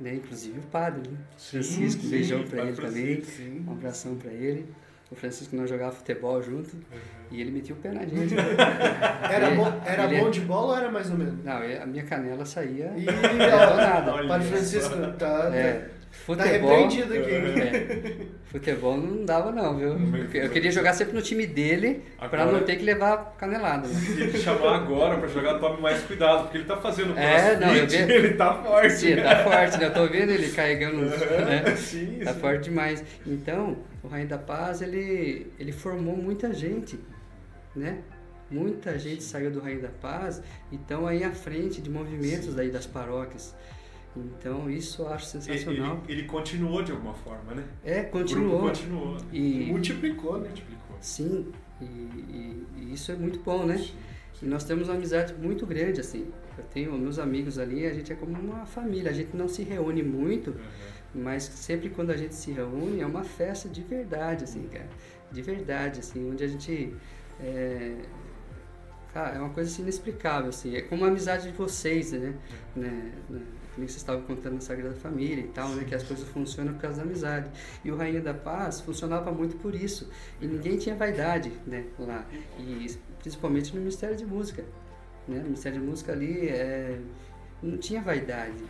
né? Inclusive o padre, né? Sim, Francisco, sim, um beijão para ele também, sim. um abração para ele. O Francisco nós jogava futebol junto uhum. e ele metia o pé na gente. Né? era bom, era bom de bola ou era mais ou menos? Não, a minha canela saía e nada. Padre Francisco, tá, é. Futebol, tá repreendido aqui. É, futebol não dava não, viu? Eu queria jogar sempre no time dele para não ter que levar canelada. Né? Se ele chamar agora para jogar, tome mais cuidado, porque ele tá fazendo é, não, eu vejo... ele tá forte. Sim, tá forte, né? Eu tô vendo ele carregando, né? Sim, tá sim. forte demais. Então, o Rainha da Paz, ele, ele formou muita gente, né? Muita gente saiu do Rainha da Paz e estão aí à frente de movimentos daí das paróquias. Então isso eu acho sensacional. Ele, ele, continuou de alguma forma, né? É, continuou. Continuou. E, multiplicou, né? Multiplicou. Sim, e, e, e, isso é muito bom, né? Sim. E nós temos uma amizade muito grande, assim. Eu tenho meus amigos ali, a gente é como uma família. A gente não se reúne muito, uhum. mas sempre quando a gente se reúne é uma festa de verdade, assim, cara. De verdade, assim, onde a gente... É, cara, é uma coisa assim, inexplicável, assim. É como a amizade de vocês, né? Uhum. né? né? Que vocês estavam contando na Sagrada Família e tal, né? Que as coisas funcionam por causa da amizade. E o Rainha da Paz funcionava muito por isso. E ninguém tinha vaidade, né? Lá. E principalmente no Ministério de Música. Né? No Ministério de Música ali é, não tinha vaidade.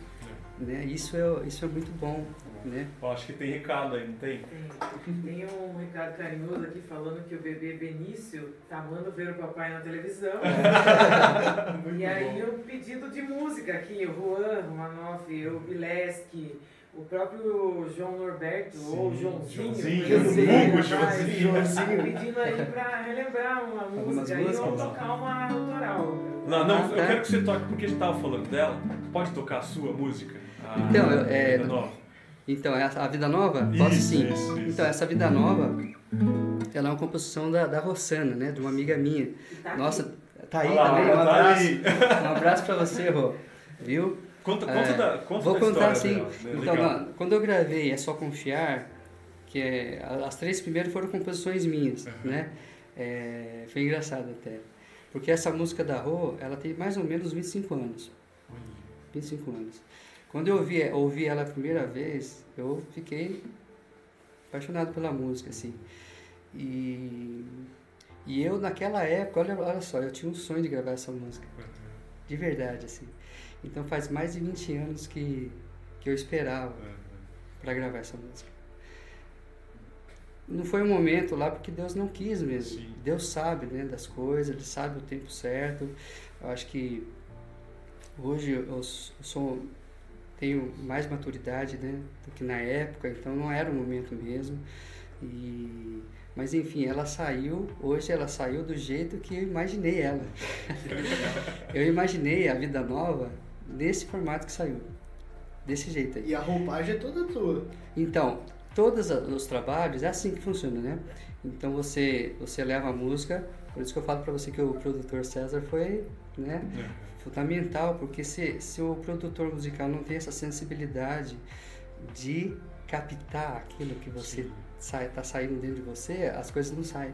Né? Isso, é, isso é muito bom. Né? Eu acho que tem recado aí, não tem? Tem. Tem um recado carinhoso aqui falando que o bebê Benício tá amando ver o papai na televisão. e aí o um pedido de música aqui, o Juan Romanoff, o Bileski, o próprio João Norberto, Sim, ou Joãozinho, Joãozinho, Joãozinho, Joãozinho, Joãozinho, pedindo aí pra relembrar uma música aí ou tocar uma autoral. Não, não, eu quero que você toque porque a gente tava falando dela. Pode tocar a sua música? A então, é, Vida Nova. Então, essa, a Vida Nova? Isso, Posso sim. Isso, isso. Então, essa Vida Nova, ela é uma composição da, da Rossana, né? De uma amiga minha. Tá Nossa, tá aí Olá, também. Um tá abraço, aí. um abraço pra você, Rô. Viu? Conta, conta, é, da, conta Vou da contar sim. Né? Então, não, quando eu gravei É Só Confiar, que é, as três primeiras foram composições minhas, uhum. né? É, foi engraçado até. Porque essa música da Rô, ela tem mais ou menos 25 anos. Uhum. 25 anos. Quando eu ouvi, ouvi ela a primeira vez, eu fiquei apaixonado pela música, assim. E, e eu, naquela época, olha, olha só, eu tinha um sonho de gravar essa música. Uhum. De verdade, assim. Então faz mais de 20 anos que, que eu esperava uhum. para gravar essa música. Não foi um momento lá porque Deus não quis mesmo. Sim. Deus sabe né, das coisas, Ele sabe o tempo certo. Eu acho que hoje eu, sou, tenho mais maturidade né, do que na época, então não era o momento mesmo. E, mas enfim, ela saiu, hoje ela saiu do jeito que eu imaginei ela. eu imaginei a vida nova nesse formato que saiu. Desse jeito aí. E a roupagem é toda tua. Então, todos os trabalhos é assim que funciona, né? Então você você leva a música, por isso que eu falo para você que o produtor César foi, né, é. Fundamental, porque se, se o produtor musical não tem essa sensibilidade de captar aquilo que você sai, tá saindo dentro de você, as coisas não saem.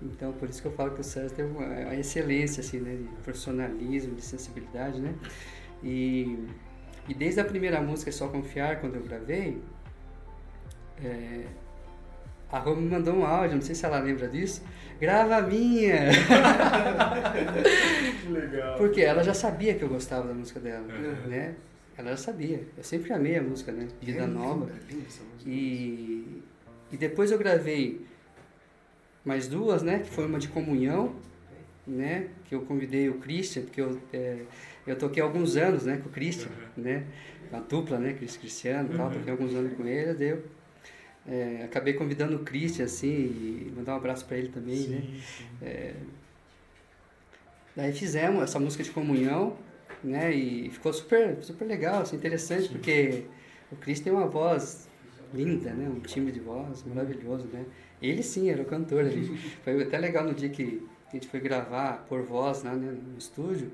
Então, por isso que eu falo que o César tem uma, uma excelência, assim, né, de profissionalismo, de sensibilidade, né? E, e desde a primeira música, Só Confiar, quando eu gravei, é, a Rô me mandou um áudio, não sei se ela lembra disso. Grava a minha! Legal. Porque ela já sabia que eu gostava da música dela, uhum. né? Ela já sabia. Eu sempre amei a música, né? Vida é Nova. Linda, e, e depois eu gravei mais duas, né? Que foi uma de comunhão, né? Que eu convidei o Christian, porque eu, é, eu toquei alguns anos, né? Com o Christian, uhum. né? A dupla, né? Cris Cristiano e tal. Uhum. Toquei alguns anos com ele, deu. É, acabei convidando o Christian, assim, e mandar um abraço para ele também, sim, né? Sim. É, daí fizemos essa música de comunhão, né? E ficou super, super legal, assim, interessante, sim. porque o Christian tem uma voz linda, né? Um timbre de voz maravilhoso, né? Ele sim, era o cantor ali. Foi até legal no dia que a gente foi gravar por voz né, no estúdio.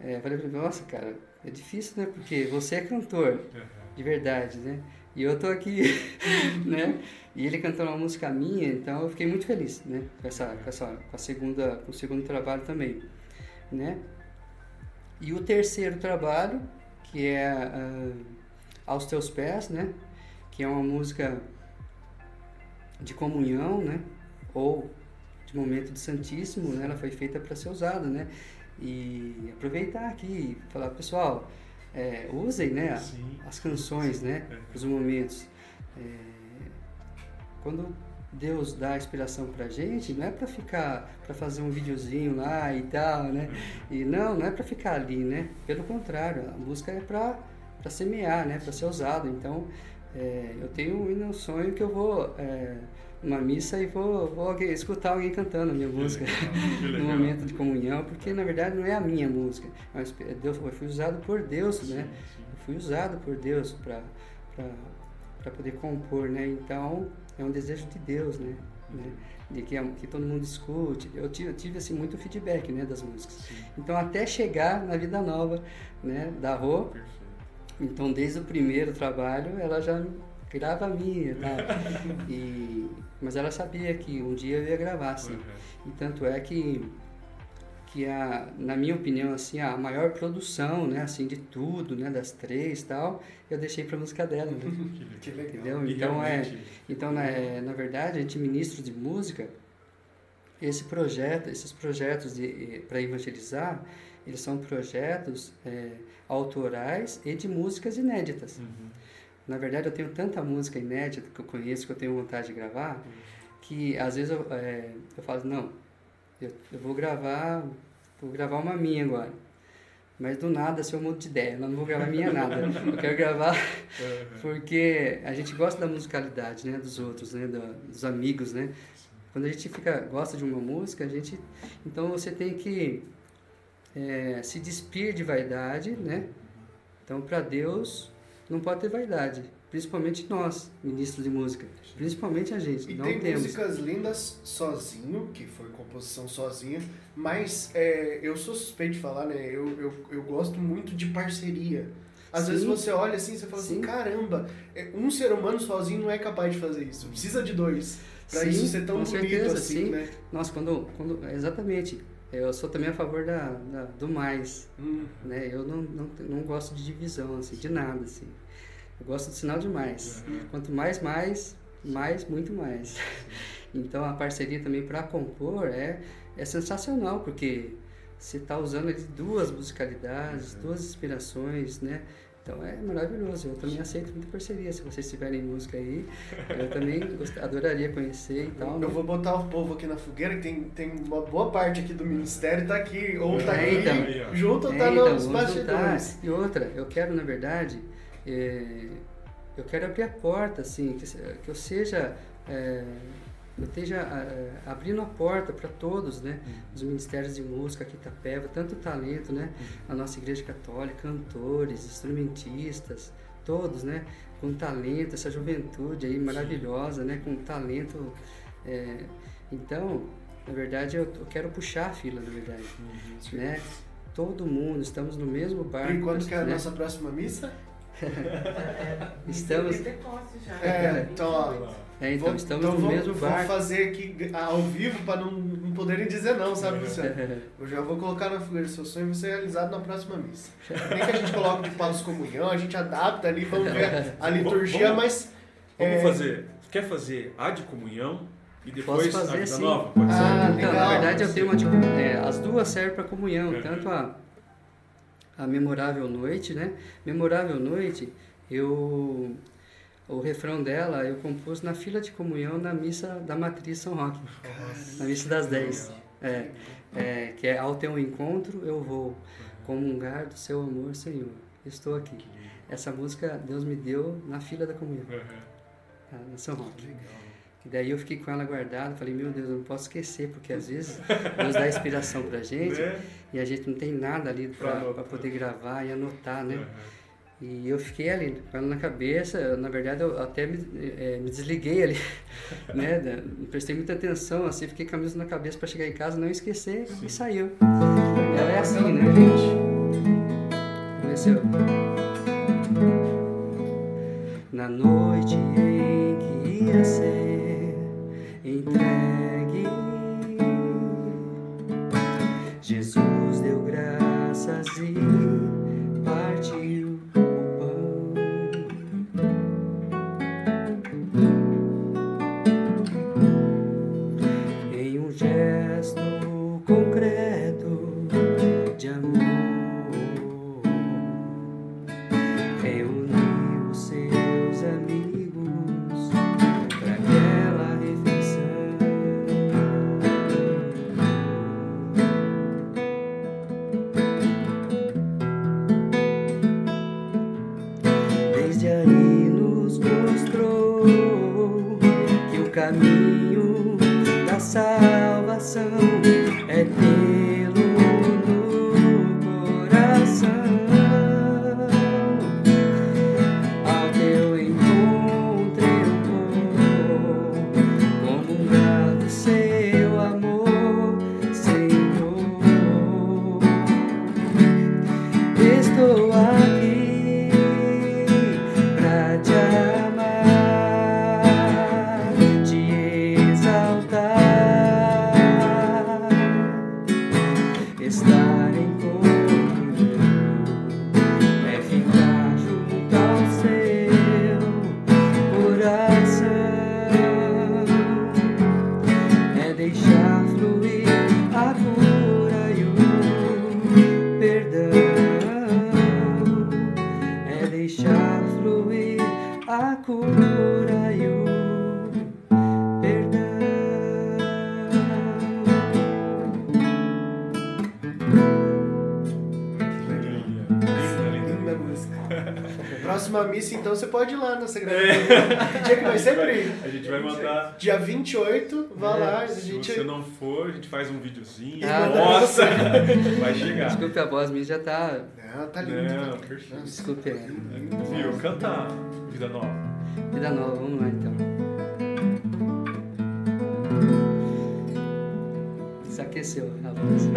É, falei pra ele, nossa, cara, é difícil, né? Porque você é cantor, de verdade, né? E eu tô aqui, né? E ele cantou uma música minha, então eu fiquei muito feliz, né? Com essa, com essa, com a segunda, com o segundo trabalho também, né? E o terceiro trabalho, que é uh, Aos Teus Pés, né? Que é uma música de comunhão, né? Ou de momento de Santíssimo, né? Ela foi feita para ser usada, né? E aproveitar aqui, falar, pessoal, é, usem, né? Sim. As canções, né? É. Os momentos. É, quando Deus dá inspiração pra gente, não é para ficar, para fazer um videozinho lá e tal, né? E não, não é para ficar ali, né? Pelo contrário, a música é para para semear, né? Para ser usada. Então, é, eu tenho um sonho que eu vou é, uma missa e vou, vou escutar alguém cantando a minha música no momento de comunhão, porque na verdade não é a minha música, mas Deus, eu fui usado por Deus, sim, né? Sim. Eu fui usado por Deus para para poder compor, né? Então é um desejo de Deus, né? Uhum. né? De que, que todo mundo escute. Eu tive, eu tive assim muito feedback, né, das músicas. Sim. Então até chegar na vida nova, né, da Rô. Então desde o primeiro trabalho ela já grava a minha, tá? e, mas ela sabia que um dia eu ia gravar, assim. Uhum. E tanto é que que a, na minha opinião assim a maior produção né assim de tudo né das três tal eu deixei para música dela né? que legal. entendeu então é então na, é, na verdade a gente ministro de música esse projeto esses projetos para evangelizar eles são projetos é, autorais e de músicas inéditas uhum. Na verdade, eu tenho tanta música inédita que eu conheço, que eu tenho vontade de gravar, que às vezes eu, é, eu falo, não, eu, eu vou gravar, vou gravar uma minha agora. Mas do nada, assim, eu mudo de ideia. Eu não vou gravar minha nada. Eu quero gravar porque a gente gosta da musicalidade, né? Dos outros, né? dos amigos, né? Quando a gente fica, gosta de uma música, a gente... Então, você tem que é, se despir de vaidade, né? Então, para Deus, não pode ter vaidade. Principalmente nós, ministros de música. Principalmente a gente. E não tem temos. músicas lindas sozinho, que foi composição sozinha, mas é, eu sou suspeito de falar, né? Eu, eu, eu gosto muito de parceria. Às Sim. vezes você olha assim e fala assim, Sim. assim, caramba, é, um ser humano sozinho não é capaz de fazer isso. Precisa de dois. Pra Sim, isso ser tão bonito certeza, assim, Sim. né? Nossa, quando, quando. Exatamente. Eu sou também a favor da, da do mais. Hum. Né? Eu não, não, não gosto de divisão, assim, de nada, assim. Eu gosto do sinal de mais. Uhum. Quanto mais, mais, mais, muito mais. Então a parceria também para compor é, é sensacional, porque você está usando duas musicalidades, uhum. duas inspirações, né? Então é maravilhoso. Eu também aceito muita parceria. Se vocês tiverem música aí, eu também gost... adoraria conhecer e tal. Eu vou botar o povo aqui na fogueira, que tem, tem uma boa parte aqui do ministério, tá aqui, ou tá é, aqui então, junto ou tá é, então, nos bastidores. E outra, eu quero, na verdade, é, eu quero abrir a porta, assim, que, que eu seja. É, esteja é, abrindo a porta para todos, né? Uhum. Os ministérios de música aqui Itapeva, tanto talento, né? Uhum. A nossa igreja católica, cantores, instrumentistas, todos, né? Com talento, essa juventude aí maravilhosa, né? Com talento. É, então, na verdade, eu, eu, quero puxar a fila, na verdade, uhum. né? Todo mundo, estamos no mesmo barco. E quando que é a né? nossa próxima missa? estamos. É, então, é, então vou, estamos então no vou, mesmo barco. Vou fazer aqui ao vivo para não, não poderem dizer não, sabe, Luciano? Eu já vou colocar na fogueira. Seu sonho vai ser realizado na próxima missa. Nem que a gente coloque de paus comunhão, a gente adapta ali, vamos ver a liturgia, vamos, mas. Vamos é... fazer. Quer fazer a de comunhão e depois Posso fazer, a vida sim. nova? Pode ah, ser? Então, na verdade, eu tenho uma tipo. É, as duas servem para comunhão, é. tanto a a memorável noite, né? Memorável noite, eu o refrão dela eu compus na fila de comunhão na missa da Matriz São Roque, na missa das 10. É, é, que é ao teu encontro eu vou comungar do seu amor, Senhor. Estou aqui. Essa música Deus me deu na fila da comunhão, tá? na São Roque. E daí eu fiquei com ela guardada, falei, meu Deus, eu não posso esquecer, porque às vezes Deus dá inspiração pra gente né? e a gente não tem nada ali para poder gravar e anotar, né? Uhum. E eu fiquei ali, com ela na cabeça, na verdade eu até me, é, me desliguei ali, né? Não prestei muita atenção, assim, fiquei com a mesa na cabeça para chegar em casa, não esquecer Sim. e saiu. Ela é assim, né, gente? Eu... Na noite em que ia ser então, você pode ir lá na Secretaria. É. dia que vai ser, Pri? A gente vai mandar. Dia 28, vá é. lá. A gente... Se você não for, a gente faz um videozinho. Ah, Nossa! vai chegar. Desculpe, a voz minha já tá. Não, tá lindo. Não, tá... perfeito. Desculpe. Viu? Canta Vida Nova. Vida Nova, vamos lá então. Se aqueceu a voz.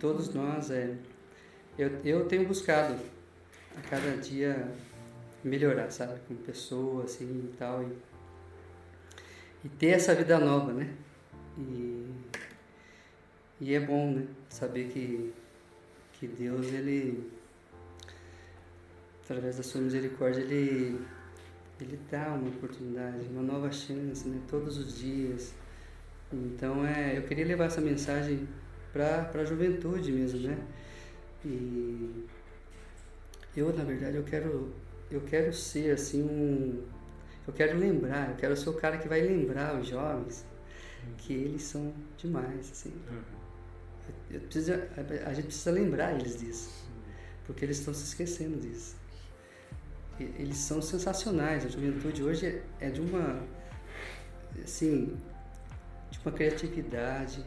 todos nós, é, eu, eu tenho buscado a cada dia melhorar, sabe, como pessoa, assim, e tal, e, e ter essa vida nova, né? E, e é bom, né? Saber que, que Deus, Ele, através da sua misericórdia, Ele, Ele dá uma oportunidade, uma nova chance, né? Todos os dias. Então, é, eu queria levar essa mensagem para a juventude mesmo, né? E eu, na verdade, eu quero, eu quero ser assim um. Eu quero lembrar, eu quero ser o cara que vai lembrar os jovens que eles são demais, assim. Eu, eu preciso, a, a gente precisa lembrar eles disso, porque eles estão se esquecendo disso. Eles são sensacionais. A juventude hoje é, é de uma, assim, de uma criatividade,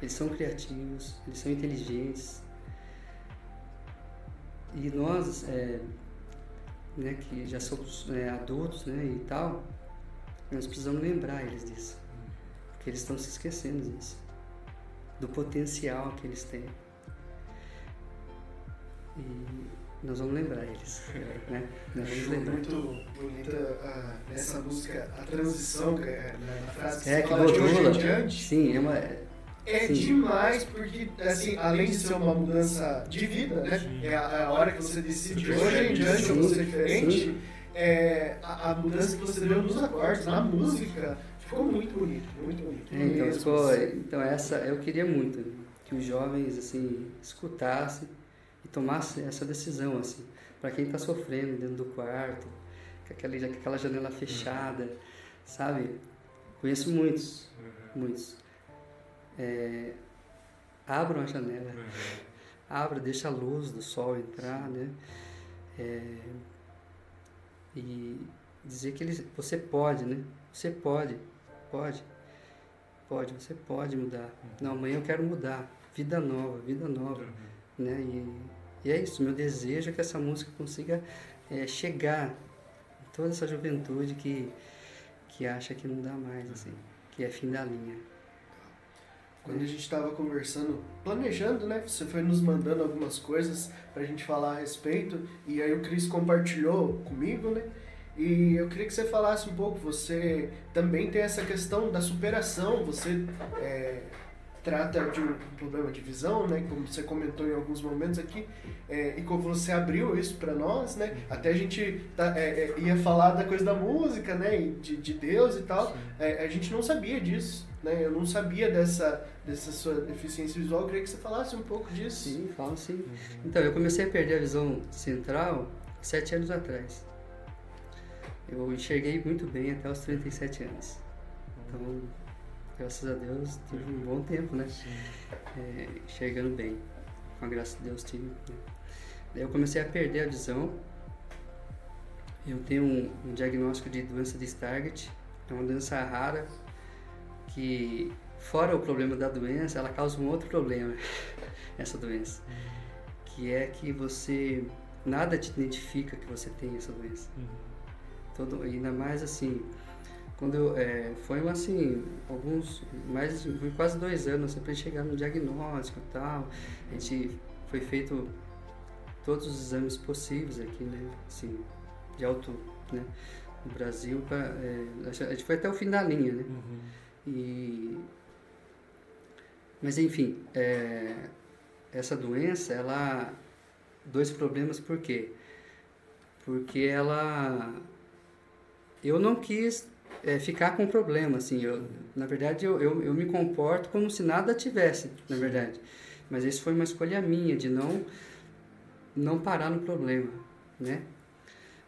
eles são criativos, eles são inteligentes. E nós, é, né, que já somos é, adultos né, e tal, nós precisamos lembrar eles disso. Porque eles estão se esquecendo disso. Do potencial que eles têm. E, nós vamos lembrar eles. Né? Nós vamos lembrar. Muito bonita uh, essa música, a transição, que é, né, na frase que é, você que fala de hoje em diante. Sim, é uma. É Sim. demais, porque, assim, além de ser uma mudança de vida, né? É a, é a hora que você decide de hoje em diante eu vou ser diferente. É, a, a, mudança que você deu nos acordes, na música, ficou muito bonito, muito bonito. É, então, ficou, então, essa, eu queria muito que os jovens, assim, escutassem e tomassem essa decisão, assim, para quem está sofrendo dentro do quarto, com aquela, com aquela janela fechada, sabe? Conheço muitos, muitos é, abram a janela, uhum. abra, deixa a luz do sol entrar, né? É, e dizer que ele, você pode, né? Você pode, pode, pode, você pode mudar. Uhum. Não, amanhã eu quero mudar, vida nova, vida nova, uhum. né? E, e, é isso, meu desejo é que essa música consiga é, chegar em toda essa juventude que, que acha que não dá mais, assim, que é fim da linha. Quando a gente estava conversando, planejando, né? Você foi nos mandando algumas coisas para a gente falar a respeito e aí o Cris compartilhou comigo, né? E eu queria que você falasse um pouco. Você também tem essa questão da superação. Você é, trata de um problema de visão, né? Como você comentou em alguns momentos aqui, é, e como você abriu isso para nós, né? Até a gente tá, é, é, ia falar da coisa da música, né? De, de Deus e tal. É, a gente não sabia disso, né? Eu não sabia dessa dessa sua deficiência visual. Eu queria que você falasse um pouco disso. Sim, falo sim. Uhum. Então, eu comecei a perder a visão central sete anos atrás. Eu enxerguei muito bem até os 37 anos. Então, graças a Deus, tive um bom tempo, né? É, enxergando bem. Com a graça de Deus, tive. Né? Daí eu comecei a perder a visão. Eu tenho um, um diagnóstico de doença de Stargardt. É uma doença rara que, fora o problema da doença, ela causa um outro problema, essa doença. Que é que você... Nada te identifica que você tem essa doença. Uhum. Todo, ainda mais assim quando eu, é, foi assim, alguns, mais, foi quase dois anos assim, para chegar no diagnóstico e tal. A gente foi feito todos os exames possíveis aqui, né, assim, de alto, né, no Brasil. É, a gente foi até o fim da linha, né. Uhum. E, mas enfim, é, essa doença, ela, dois problemas, por quê? Porque ela, eu não quis é, ficar com problema, assim. Eu, na verdade, eu, eu, eu, me comporto como se nada tivesse, na verdade. Mas isso foi uma escolha minha, de não, não parar no problema, né?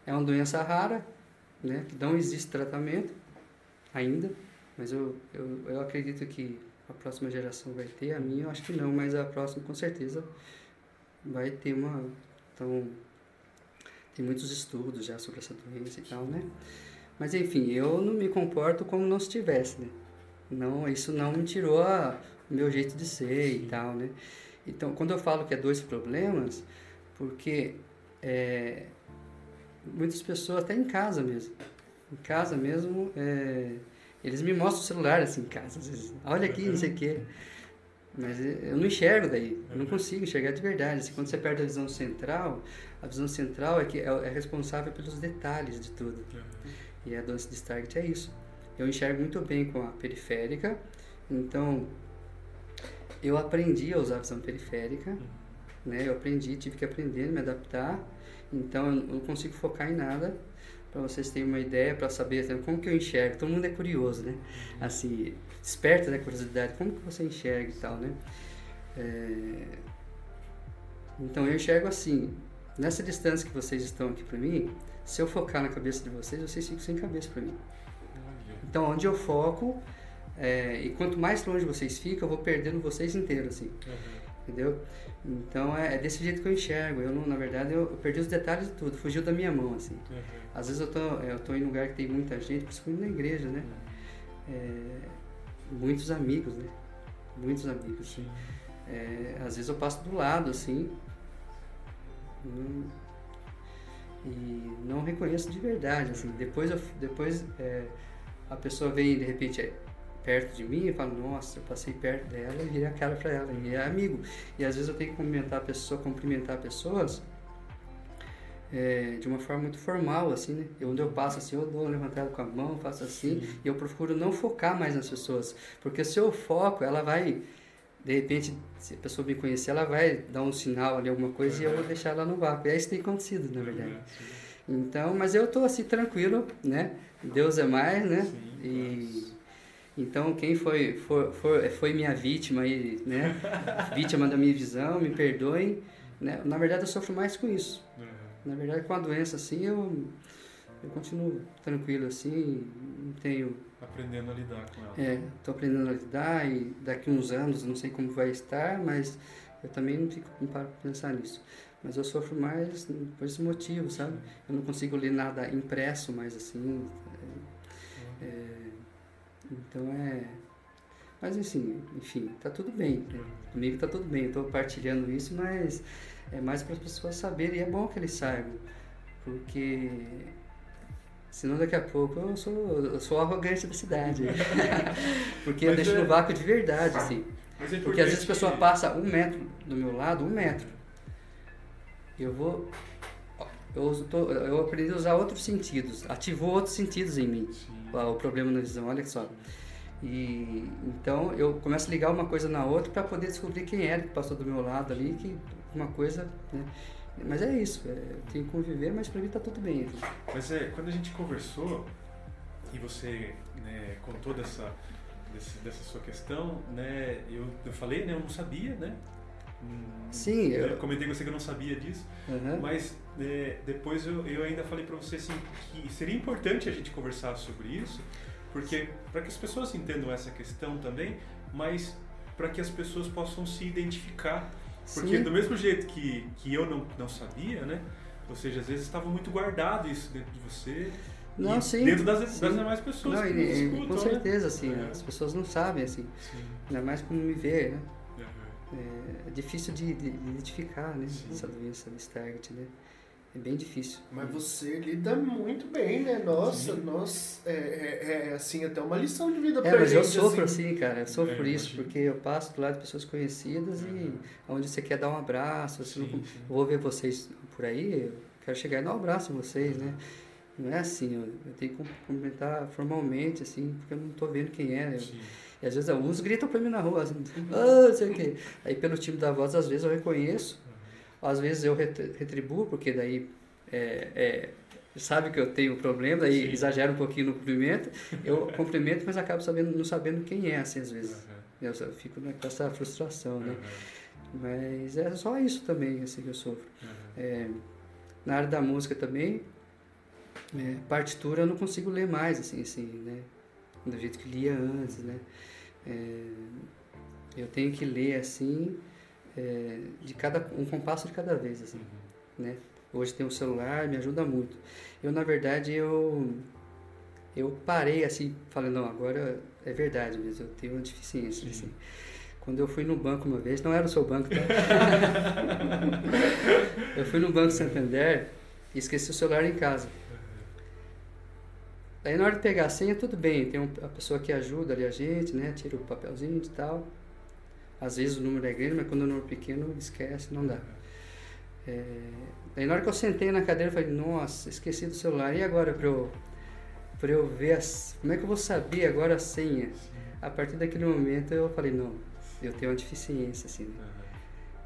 É uma doença rara, né? Que não existe tratamento ainda, mas eu, eu, eu acredito que a próxima geração vai ter. A minha eu acho que não, mas a próxima com certeza vai ter uma... Então, tem muitos estudos já sobre essa doença e tal, né? Mas enfim, eu não me comporto como não se tivesse, né? Não, isso não me tirou o meu jeito de ser Sim. e tal, né? Então, quando eu falo que é dois problemas, porque é, muitas pessoas, até em casa mesmo, em casa mesmo, é, eles me mostram o celular assim em casa, às vezes, olha aqui, não sei o quê. Mas eu não enxergo daí, eu não consigo enxergar de verdade. Assim, quando você perde a visão central, a visão central é que é, é responsável pelos detalhes de tudo. E a dança de Stargate é isso. Eu enxergo muito bem com a periférica, então eu aprendi a usar a visão periférica, uhum. né? Eu aprendi, tive que aprender, me adaptar. Então eu não consigo focar em nada. Para vocês terem uma ideia, para saber como que eu enxergo. Todo mundo é curioso, né? Uhum. Assim, desperta da curiosidade. Como que você enxerga e tal, né? É... Então eu enxergo assim. Nessa distância que vocês estão aqui para mim, se eu focar na cabeça de vocês, vocês ficam sem cabeça para mim. Então, onde eu foco, é, e quanto mais longe vocês ficam, eu vou perdendo vocês inteiros, assim. Uhum. Entendeu? Então, é, é, desse jeito que eu enxergo. Eu, não, na verdade, eu, eu, perdi os detalhes de tudo. Fugiu da minha mão, assim. Uhum. Às vezes eu tô, é, eu tô em um lugar que tem muita gente, principalmente na igreja, né? Uhum. É, muitos amigos, né? Muitos amigos. É, às vezes eu passo do lado, assim. Não, e não reconheço de verdade, assim. Depois, eu, depois é, a pessoa vem de repente é, perto de mim e fala, nossa, eu passei perto dela e virei a cara para ela, e é amigo. E às vezes eu tenho que cumprimentar a pessoa, cumprimentar pessoas é, de uma forma muito formal, assim, né? Eu, onde eu passo assim, eu dou levantada com a mão, faço assim, Sim. e eu procuro não focar mais nas pessoas, porque se eu foco, ela vai, de repente, se a pessoa me conhecer, ela vai dar um sinal ali, alguma coisa, e eu vou deixar ela no vácuo. E é isso que tem acontecido, na verdade. Então, mas eu tô assim, tranquilo, né? Deus é mais, né? Sim, e... Então, quem foi, foi, foi, foi minha vítima aí, né? vítima da minha visão, me perdoem. Né? Na verdade, eu sofro mais com isso. Uhum. Na verdade, com a doença, assim, eu, eu continuo tranquilo, assim, não tenho... Aprendendo a lidar com ela. É, estou aprendendo a lidar e daqui uns anos, não sei como vai estar, mas eu também não fico não paro para pensar nisso. Mas eu sofro mais por esse motivo, sabe? Eu não consigo ler nada impresso mais assim. É, é, então é. Mas assim, enfim, tá tudo bem. Comigo tá tudo bem. Eu tô partilhando isso, mas é mais para as pessoas saberem. E é bom que eles saibam. Porque senão daqui a pouco eu sou, eu sou arrogante da cidade. porque eu deixo é... no vácuo de verdade, assim. É porque às vezes a pessoa passa um metro do meu lado, um metro. Eu vou. Eu, tô, eu aprendi a usar outros sentidos, ativou outros sentidos em mim. Sim o problema na visão, olha só. E então eu começo a ligar uma coisa na outra para poder descobrir quem era que passou do meu lado ali, que uma coisa, né? Mas é isso, é, tenho que conviver, mas para mim tá tudo bem. Mas é, quando a gente conversou e você né, contou dessa, desse, dessa sua questão, né, eu, eu falei, né, eu não sabia, né? Sim, eu, eu comentei com você que eu não sabia disso, uhum. mas é, depois eu, eu ainda falei para você assim, que seria importante a gente conversar sobre isso, porque para que as pessoas entendam essa questão também, mas para que as pessoas possam se identificar. Porque Sim. do mesmo jeito que, que eu não, não sabia, né? Ou seja, às vezes estava muito guardado isso dentro de você. Não, sim. Dentro das, sim. das demais pessoas não, e, escutam, Com né? certeza, né? assim. É. As pessoas não sabem, assim. Sim. Ainda mais como me ver, né? é, difícil de, de, identificar, né? Sim. Essa doença do Stargardt, né? É bem difícil. Mas você lida muito bem, né? Nossa, nós é, é, é, assim até uma lição de vida é, pra mas gente. eu sofro assim, assim cara, eu sofro é, por isso, porque eu passo do lado de pessoas conhecidas e onde você quer dar um abraço, assim, sim, não, vou ver vocês por aí, eu quero chegar e dar um abraço em vocês, né? Não é assim, eu, eu tenho que cumprimentar formalmente, assim, porque eu não estou vendo quem é. Eu, e às vezes uns gritam pra mim na rua, assim, oh, sei o quê. Aí pelo time da voz, às vezes eu reconheço, às vezes eu retribuo, porque daí é, é, sabe que eu tenho problema, daí Sim. exagero um pouquinho no cumprimento, eu cumprimento, mas acabo sabendo, não sabendo quem é, assim, às vezes. Uhum. Eu fico com essa frustração, né? Uhum. Mas é só isso também, assim, que eu sofro. Uhum. É, na área da música também, é, partitura eu não consigo ler mais, assim, assim, né? Do jeito que lia antes, né? É, eu tenho que ler assim, é, de cada um compasso de cada vez, assim, uhum. né? Hoje tem um celular, me ajuda muito. Eu, na verdade, eu eu parei assim, falei, não, agora é verdade mesmo, eu tenho uma deficiência, assim. Quando eu fui no banco uma vez, não era o seu banco, tá? eu fui no Banco Santander e esqueci o celular em casa. Daí na hora de pegar a senha, tudo bem, tem a pessoa que ajuda ali a gente, né? Tira o papelzinho e tal. Às vezes o número é grande, mas quando o número é pequeno, esquece, não dá. É, daí na hora que eu sentei na cadeira, eu falei, nossa, esqueci do celular. E agora para eu, pra eu ver, as, como é que eu vou saber agora a senha? A partir daquele momento eu falei, não, eu tenho uma deficiência, assim. Né?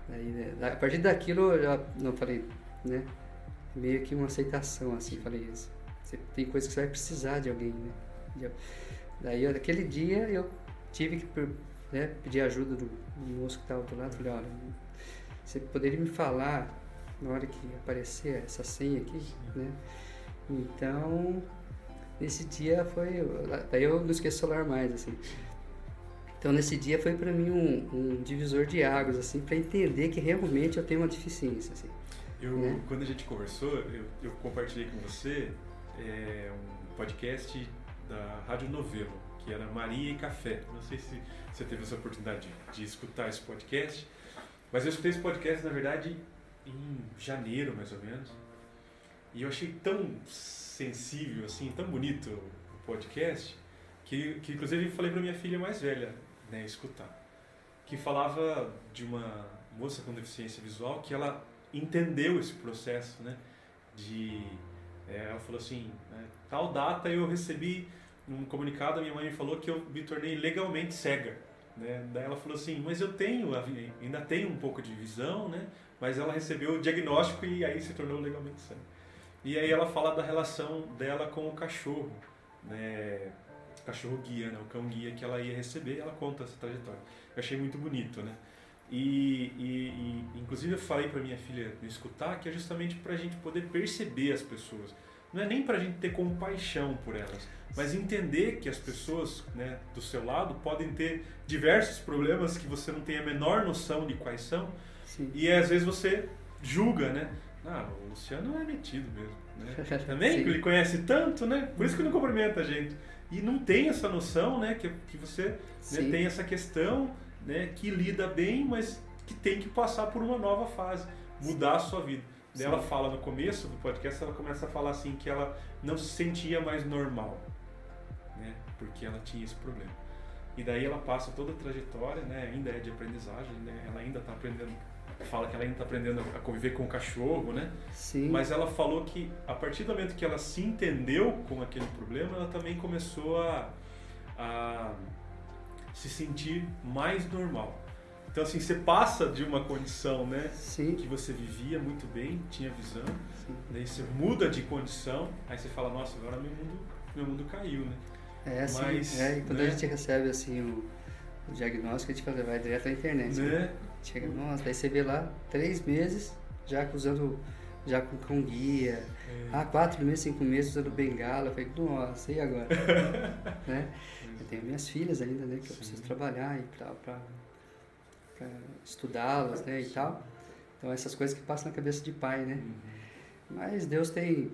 Daí, né, a partir daquilo eu já, não, falei, né? Meio que uma aceitação, assim, falei isso. Você tem coisas que você vai precisar de alguém, né? Daí, naquele dia, eu tive que né, pedir ajuda do, do moço que estava do lado. Falei, olha, você poderia me falar na hora que aparecer essa senha aqui, né? Então, nesse dia foi... Daí eu não esqueço o celular mais, assim. Então, nesse dia foi para mim um, um, divisor de águas, assim, para entender que realmente eu tenho uma deficiência, assim. Eu, né? Quando a gente conversou, eu, eu compartilhei com você é, um podcast da Rádio Novelo, que era Maria e Café. Não sei se você teve essa oportunidade de, de escutar esse podcast, mas eu escutei esse podcast, na verdade, em janeiro, mais ou menos. E eu achei tão sensível, assim, tão bonito o podcast, que, que inclusive falei para minha filha mais velha né, escutar. Que falava de uma moça com deficiência visual que ela entendeu esse processo, né? de é, ela falou assim, né, tal data eu recebi um comunicado, a minha mãe me falou que eu me tornei legalmente cega. Né? Daí ela falou assim, mas eu tenho, ainda tenho um pouco de visão, né? mas ela recebeu o diagnóstico e aí se tornou legalmente cega. E aí ela fala da relação dela com o cachorro, né? o cachorro guia, né? o cão guia que ela ia receber, ela conta essa trajetória. Eu achei muito bonito, né? E, e, e inclusive eu falei para minha filha me escutar que é justamente para a gente poder perceber as pessoas. Não é nem para a gente ter compaixão por elas, mas entender que as pessoas né, do seu lado podem ter diversos problemas que você não tem a menor noção de quais são. Sim. E às vezes você julga, né? Ah, o Luciano é metido mesmo. Né? Também, que ele conhece tanto, né? Por isso que não cumprimenta a gente. E não tem essa noção, né? Que, que você né, tem essa questão né, que lida bem, mas que tem que passar por uma nova fase, mudar a sua vida. Sim. Ela fala no começo do podcast, ela começa a falar assim que ela não se sentia mais normal, né, porque ela tinha esse problema. E daí ela passa toda a trajetória, né, ainda é de aprendizagem, né, ela ainda está aprendendo, fala que ela ainda está aprendendo a conviver com o cachorro, né? Sim. Mas ela falou que a partir do momento que ela se entendeu com aquele problema, ela também começou a, a se sentir mais normal. Então assim, você passa de uma condição, né, Sim. que você vivia muito bem, tinha visão, Sim. daí você muda de condição, aí você fala, nossa, agora meu mundo, meu mundo caiu, né? É, assim, Mas, é, e quando né? a gente recebe assim o, o diagnóstico, a gente fala, vai direto à internet. Né? né? Chega, nossa, aí você vê lá três meses já usando já com, com guia. É. Ah, quatro meses, cinco meses usando bengala. Eu falei, nossa, e agora? né? Eu tenho minhas filhas ainda, né? Que Sim. eu preciso trabalhar e para estudá-las, né? E tal. Então, essas coisas que passam na cabeça de pai, né? Uhum. Mas Deus tem,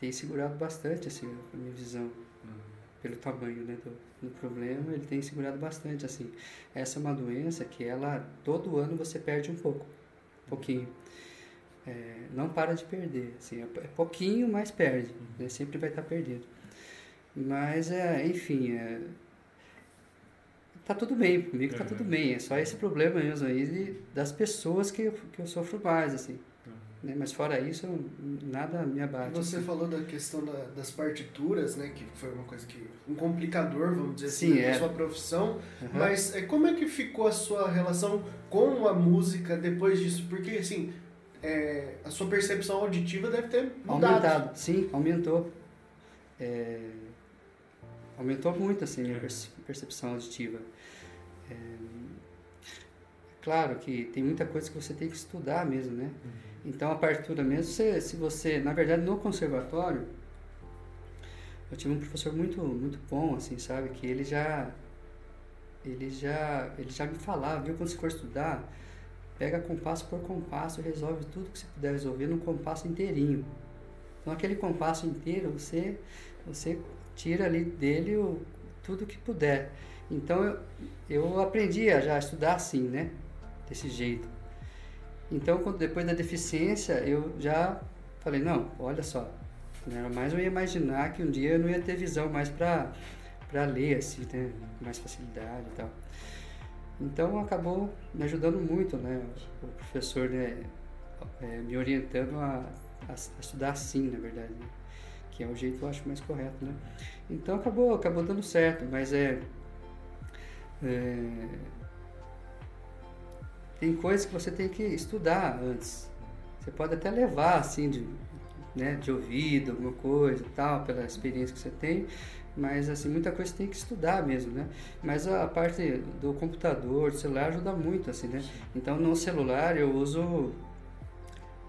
tem segurado bastante, assim, a minha visão. Uhum. Pelo tamanho né, do, do problema, ele tem segurado bastante, assim. Essa é uma doença que ela, todo ano você perde um pouco. Um pouquinho é, não para de perder. Assim, é, é pouquinho, mas perde. Né? Sempre vai estar perdido. Mas, é, enfim, é, tá tudo bem, comigo tá tudo bem. É só esse problema mesmo aí de, das pessoas que eu, que eu sofro mais, assim. Né? Mas fora isso, nada me abate. Você assim. falou da questão da, das partituras, né? Que foi uma coisa que... Um complicador, vamos dizer assim, Sim, assim, é. sua profissão. Uhum. Mas é, como é que ficou a sua relação com a música depois disso? Porque, assim, é, a sua percepção auditiva deve ter mudado. Aumentado, sim, aumentou. É, aumentou muito assim a minha percepção auditiva. É, claro que tem muita coisa que você tem que estudar mesmo, né? Uhum. Então a partitura mesmo, se, se você, na verdade no conservatório, eu tive um professor muito muito bom, assim, sabe, que ele já ele já ele já me falava, viu, quando você for estudar, pega compasso por compasso, resolve tudo que você puder resolver num compasso inteirinho. Então aquele compasso inteiro você você tira ali dele o, tudo que puder. Então eu, eu aprendi a já estudar assim, né? Desse jeito. Então quando, depois da deficiência eu já falei, não, olha só, né? mais eu ia imaginar que um dia eu não ia ter visão mais para para ler assim, né? com mais facilidade e tal. Então acabou me ajudando muito, né? O professor né, é, me orientando a, a, a, estudar assim, na verdade, né? que é o jeito eu acho mais correto, né? Então acabou, acabou dando certo, mas é, é tem coisas que você tem que estudar antes. Você pode até levar assim de, né, de ouvido, alguma coisa e tal, pela experiência que você tem, mas assim muita coisa tem que estudar mesmo né? Mas a, parte do computador do celular ajuda muito assim né? Então no celular eu uso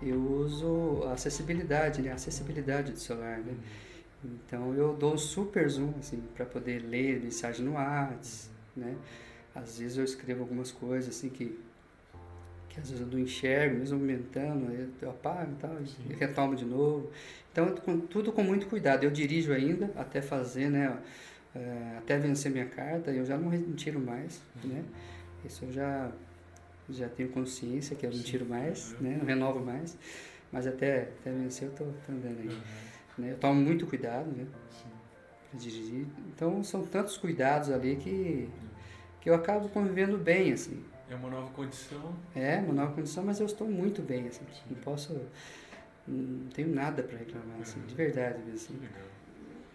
eu uso a acessibilidade né? A acessibilidade do celular né? Então eu dou super zoom assim para poder ler mensagem no WhatsApp né às vezes eu escrevo algumas coisas assim que que às vezes eu não enxergo, mesmo aumentando, eu apago e tal, Sim. e retomo de novo. Então, com, tudo com muito cuidado. Eu dirijo ainda até fazer, né, é, até vencer minha carta, eu já não tiro mais, uhum. né? Isso eu já, já tenho consciência que eu não tiro mais, uhum. né, não renovo mais, mas até, até vencer eu tô, tô andando aí. Uhum. Né? Eu tomo muito cuidado, né, para dirigir. Então, são tantos cuidados ali que, que eu acabo convivendo bem, assim. É uma nova condição. É, uma nova condição, mas eu estou muito bem, assim. Não posso, não tenho nada para reclamar, assim, de verdade mesmo. Assim.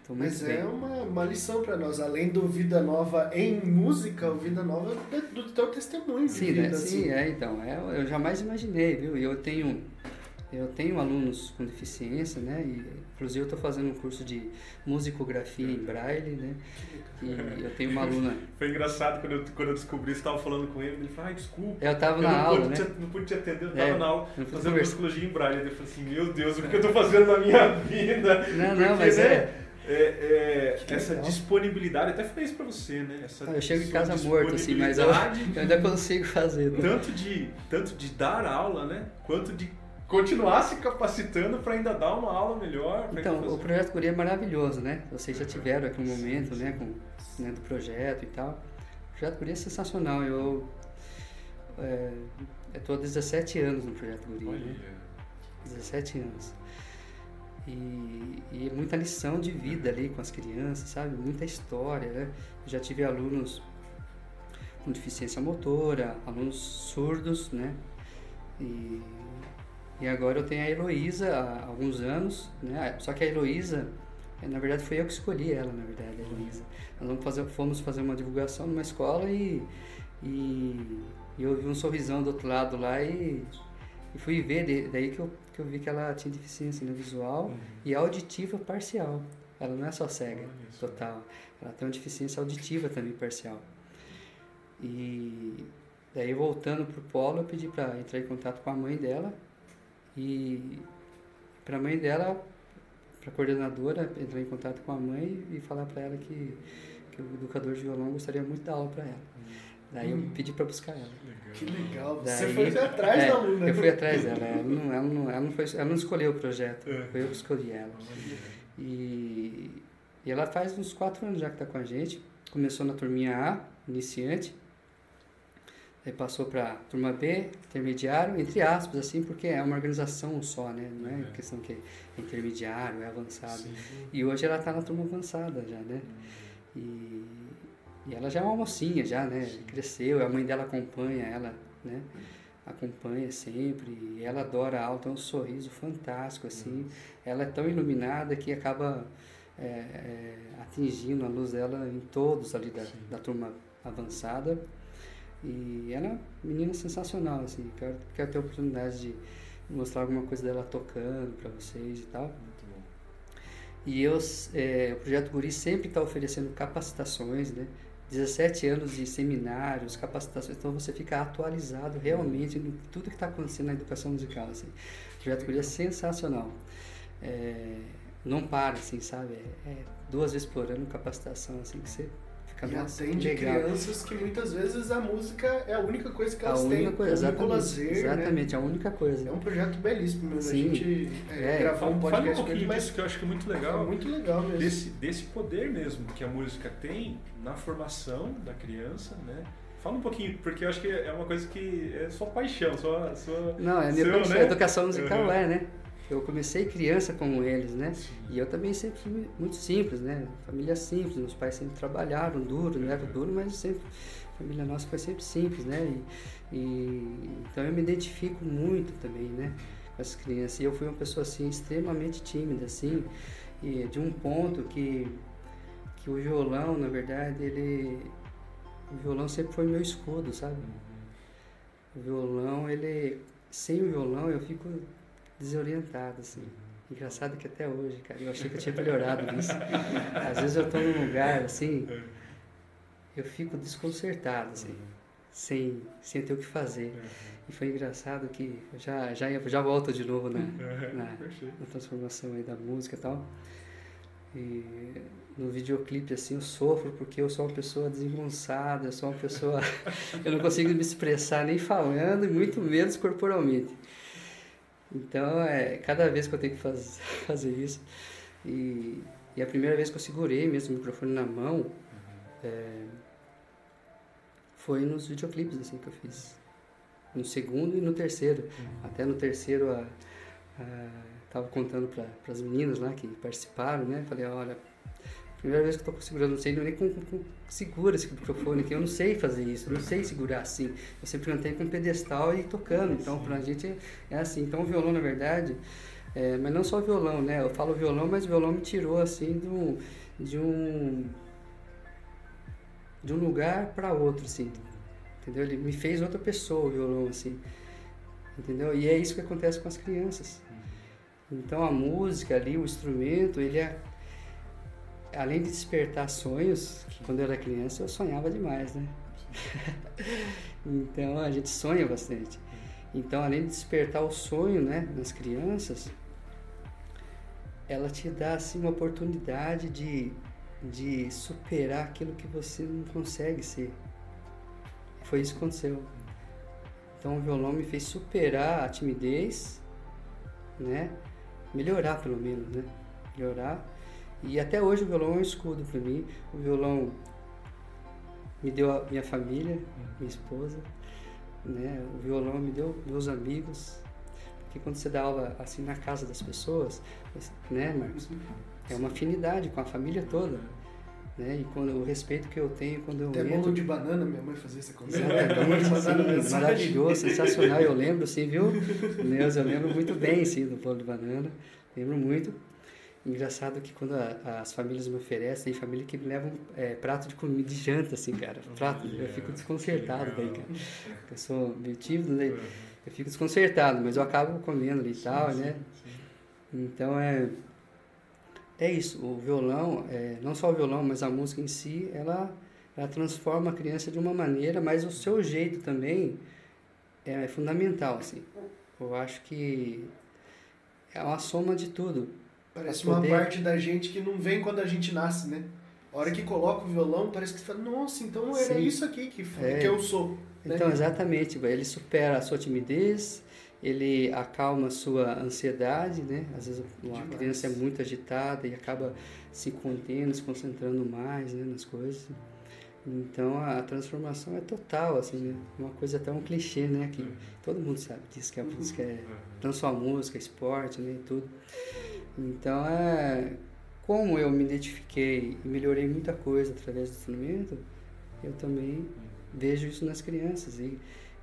Mas bem. é uma, uma lição para nós, além do Vida Nova em música, o Vida Nova do teu testemunho. Sim, vida, né? Sim, assim. é, então, é, eu jamais imaginei, viu? Eu tenho eu tenho alunos com deficiência, né? E, inclusive eu estou fazendo um curso de musicografia em braille, né? E eu tenho uma aluna. Foi engraçado quando eu, quando eu descobri, você estava falando com ele, ele falou, ai, desculpa. Eu estava na aula, né? Te, não pude te atender, eu estava é, na aula fazendo musicologia em braille. Ele falou assim, meu Deus, o que eu estou fazendo na minha vida? Não, Porque, não, mas né? é... É, é, essa disponibilidade, até falei isso pra você, né? Essa eu chego em casa morto, assim, mas eu, eu ainda consigo fazer. Né? Tanto de, tanto de dar aula, né? Quanto de continuar se capacitando para ainda dar uma aula melhor. Então, o projeto Guria é maravilhoso, né? Vocês já tiveram aqui um momento, né, com, né, do projeto e tal. O projeto Guria é sensacional. Eu é, estou há 17 anos no projeto Guria. Né? 17 anos. E, e muita lição de vida ali com as crianças, sabe? Muita história, né? Eu já tive alunos com deficiência motora, alunos surdos, né? E e agora eu tenho a Heloísa há alguns anos, né? Só que a Heloísa, na verdade foi eu que escolhi ela, na verdade, a Heloísa. Nós vamos fazer, fomos fazer uma divulgação numa escola e, e, e eu vi um sorrisão do outro lado lá e, e fui ver, daí que eu, que eu vi que ela tinha deficiência né, visual uhum. e auditiva parcial. Ela não é só cega, total. Ela tem uma deficiência auditiva também parcial. E daí voltando pro polo, eu pedi para entrar em contato com a mãe dela e para a mãe dela, para a coordenadora, entrar em contato com a mãe e falar para ela que, que o educador de violão gostaria muito de dar aula para ela. Daí eu hum. pedi para buscar ela. Que legal. Daí, Você foi atrás é, da aluna. Eu fui atrás dela. Ela não, ela não, ela não, foi, ela não escolheu o projeto. É. Foi eu que escolhi ela. E, e ela faz uns quatro anos já que está com a gente. Começou na turminha A, iniciante. Aí passou para turma B, intermediário, entre aspas, assim, porque é uma organização só, né? Não é, é. questão que é intermediário, é avançado. Sim. E hoje ela está na turma avançada já, né? Uhum. E, e ela já é uma mocinha, já, né? Sim. Cresceu, a mãe dela acompanha ela, né? Acompanha sempre, ela adora a aula, tem um sorriso fantástico, assim. Uhum. Ela é tão iluminada que acaba é, é, atingindo a luz dela em todos ali da, da turma avançada. E ela é uma menina sensacional, assim. Quero, quero ter a oportunidade de mostrar alguma coisa dela tocando para vocês e tal. Muito bom. E eu, é, o Projeto Guri sempre está oferecendo capacitações, né? 17 anos de seminários, capacitações, então você fica atualizado realmente em tudo que está acontecendo na educação musical. Assim. O Projeto Guri é sensacional. É, não para, assim, sabe? É, é duas vezes por ano capacitação, assim, que você e atende legal. crianças que muitas vezes a música é a única coisa que elas a têm. Coisa, exatamente, lazer, né? exatamente, né? a única coisa. É um projeto belíssimo. Sim. A gente é, é, gravar um podcast um pouquinho disso que eu acho que é muito legal. É muito legal mesmo. Desse, desse poder mesmo que a música tem na formação da criança, né? Fala um pouquinho, porque eu acho que é uma coisa que é sua paixão, sua. sua Não, é a minha seu, paixão. Né? Educação musical uhum. é, né? Eu comecei criança como eles, né? Sim. E eu também sempre fui muito simples, né? Família simples, meus pais sempre trabalharam duro, não era duro, mas sempre a família nossa foi sempre simples, né? E, e, então eu me identifico muito também, né? Com as crianças. E eu fui uma pessoa assim extremamente tímida, assim, e de um ponto que que o violão, na verdade, ele o violão sempre foi meu escudo, sabe? Uhum. O violão, ele sem o violão eu fico desorientado, assim. Engraçado que até hoje, cara, eu achei que eu tinha melhorado nisso. Às vezes eu estou num lugar, assim, eu fico desconcertado, assim, sem, sem ter o que fazer. E foi engraçado que eu já, já, já volto de novo na, na, na transformação aí da música e tal. E no videoclipe assim eu sofro porque eu sou uma pessoa desengonçada, eu sou uma pessoa eu não consigo me expressar nem falando e muito menos corporalmente. Então, é, cada vez que eu tenho que faz, fazer isso, e, e a primeira vez que eu segurei mesmo o microfone na mão, uhum. é, foi nos videoclipes assim, que eu fiz. No segundo e no terceiro. Uhum. Até no terceiro, a, a, tava contando para as meninas lá que participaram, né? Falei, olha, Primeira vez que eu tô segurando, não sei nem com, com, segura esse microfone aqui, eu não sei fazer isso, eu não sei segurar assim. Eu sempre cantei com pedestal e tocando, então pra gente é assim. Então o violão, na verdade, É, mas não só violão, né? Eu falo violão, mas o violão me tirou assim de um, de um, de um lugar para outro, assim. Entendeu? Ele me fez outra pessoa, o violão, assim. Entendeu? E é isso que acontece com as crianças. Então a música ali, o instrumento, ele é além de despertar sonhos, que quando eu era criança eu sonhava demais, né? então a gente sonha bastante. Então, além de despertar o sonho, né, nas crianças, ela te dá assim uma oportunidade de, de superar aquilo que você não consegue ser. Foi isso que aconteceu. Então o violão me fez superar a timidez, né? Melhorar pelo menos, né? Melhorar. E até hoje o violão é um escudo para mim. O violão me deu a minha família, minha esposa, né? O violão me deu meus amigos. Porque quando você dá aula assim na casa das pessoas, né, Marcos? É uma afinidade com a família toda. Né? E quando, o respeito que eu tenho quando eu Até entro... bolo de banana, minha mãe fazia essa coisa. Exatamente, sim, maravilhoso, sensacional. Eu lembro, sim, viu? Deus, eu lembro muito bem, sim, do bolo de banana. Lembro muito. Engraçado que quando a, as famílias me oferecem, tem família que me levam é, prato de comida de janta, assim, cara. Prato, eu fico desconcertado daí, cara. Eu sou meio tímido, né? Eu fico desconcertado, mas eu acabo comendo ali e tal, né? Então é. É isso, o violão, é, não só o violão, mas a música em si, ela, ela transforma a criança de uma maneira, mas o seu jeito também é, é fundamental, assim. Eu acho que é uma soma de tudo. Parece poder... uma parte da gente que não vem quando a gente nasce, né? A hora que coloca o violão, parece que você fala, nossa, então era Sim. isso aqui que, é. que eu sou. Né? Então, exatamente, ele supera a sua timidez, ele acalma a sua ansiedade, né? Às vezes uma Demais. criança é muito agitada e acaba se contendo, se concentrando mais né, nas coisas. Então a transformação é total, assim, né? uma coisa até um clichê, né? Que todo mundo sabe disso, que a música é não só a música, esporte, né? E tudo. Então é como eu me identifiquei e melhorei muita coisa através do instrumento, eu também vejo isso nas crianças e,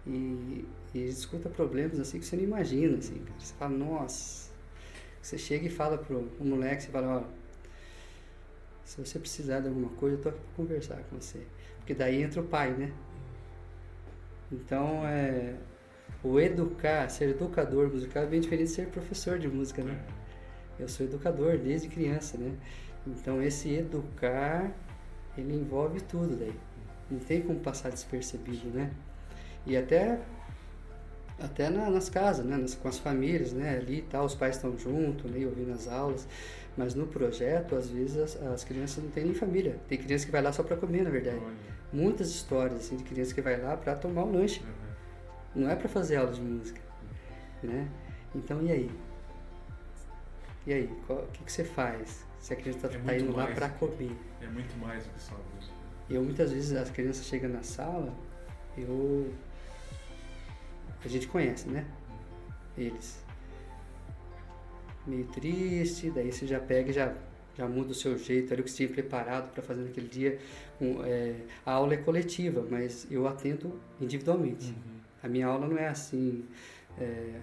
e, e escuta problemas assim que você não imagina, assim, cara. Você fala, nossa, você chega e fala pro, moleque, você fala, ó, se você precisar de alguma coisa, eu tô aqui para conversar com você. Porque daí entra o pai, né? Então, é, o educar, ser educador musical é bem diferente de ser professor de música, né? Eu sou educador desde criança, né? Então, esse educar, ele envolve tudo daí. Não tem como passar despercebido, né? E até até na, nas casas, né? Nas, com as famílias, né? Ali tal, os pais estão juntos, né? ouvindo as aulas. Mas no projeto, às vezes, as, as, crianças não têm nem família. Tem criança que vai lá só para comer, na verdade. Olha. Muitas histórias, assim, de criança que vai lá para tomar um lanche. Uhum. Não é para fazer aula de música, né? Então, e aí? E aí, o que, que você faz? Se a criança está é tá indo lá para comer. É muito mais do que só música. Eu, muitas vezes, as crianças chegam na sala, eu a gente conhece, né? Eles. Meio triste, daí você já pega e já, já muda o seu jeito, era o que você tinha preparado para fazer naquele dia. Um, é, a aula é coletiva, mas eu atendo individualmente. Uhum. A minha aula não é assim, é,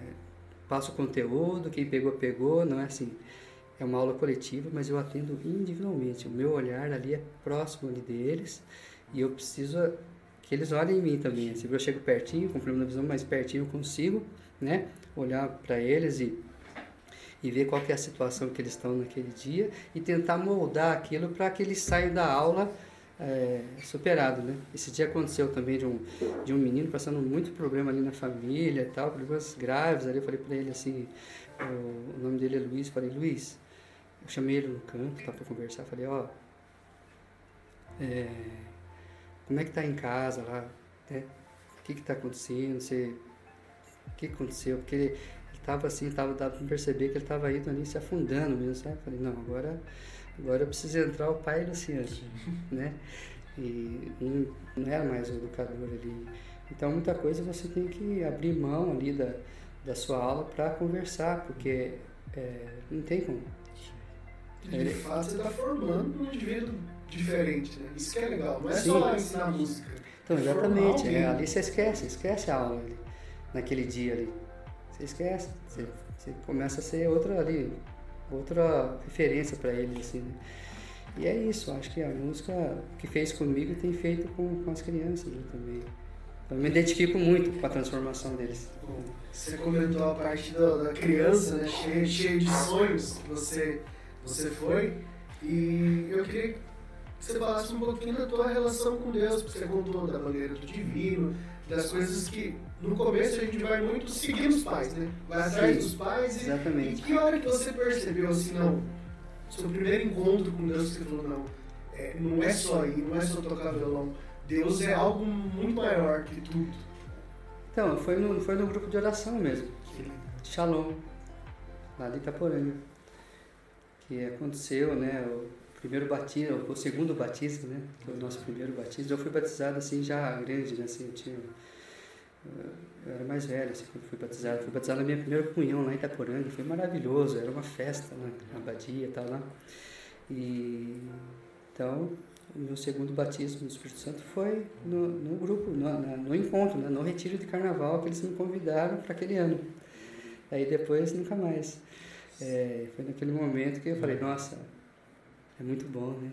passo o conteúdo, quem pegou, pegou, não é assim. É uma aula coletiva, mas eu atendo individualmente. O meu olhar ali é próximo ali deles e eu preciso que eles olhem em mim também. Assim, eu chego pertinho, com uma visão mais pertinho, eu consigo né, olhar para eles e, e ver qual é a situação que eles estão naquele dia e tentar moldar aquilo para que eles saiam da aula é, superado, né? Esse dia aconteceu também de um, de um menino passando muito problema ali na família e tal, problemas graves ali, eu falei para ele assim, o, o, nome dele é Luiz, falei, Luiz, eu chamei ele no canto, tá, para conversar, falei, ó, é, como é que tá em casa lá, né? O que que tá acontecendo, você... O que aconteceu? Porque ele, ele tava assim, tava, dava pra perceber que ele tava indo ali se afundando mesmo, sabe? Falei, não, agora, agora eu preciso entrar o pai Luciano, né? E não, não era mais o educador ali. Então, muita coisa você tem que abrir mão ali da, da sua aula para conversar, porque é, não tem como. De fato, você está formando um indivíduo diferente, né? Isso que é legal, não é Sim. só ensinar música. Então, exatamente, é, ali você esquece, esquece a aula ali, naquele dia ali. Você esquece, você você começa a ser outra ali, outra referência para eles, assim, né? E é isso, acho que a música que fez comigo tem feito com, com as crianças né, também. Eu me identifico muito com a transformação deles. Você comentou a parte da criança, né, de sonhos que você, você foi. E eu queria que você falasse um pouquinho da tua relação com Deus, porque você contou da bandeira do divino, das coisas que no começo a gente vai muito seguindo os pais, né? Vai atrás Sim, dos pais. E, exatamente. E que hora que você percebeu assim, não, seu primeiro encontro com Deus, você falou, não, é, não é só ir, não é só tocar violão. Deus é algo muito maior que tudo. Então, foi no, foi no grupo de oração mesmo. Shalom, lá de Itaporanga. Que aconteceu, né? O primeiro batismo, o segundo batismo, né? Foi o nosso primeiro batismo. Eu fui batizado assim já grande, né? Assim, eu tinha eu era mais velho assim, quando fui batizado. Fui batizado na minha primeira comunhão lá em Itaporanga, foi maravilhoso, era uma festa né, na abadia e tal lá. E então o meu segundo batismo no Espírito Santo foi no, no grupo, no, no encontro, né, no retiro de carnaval que eles me convidaram para aquele ano. Aí depois nunca mais. É, foi naquele momento que eu falei, nossa, é muito bom, né?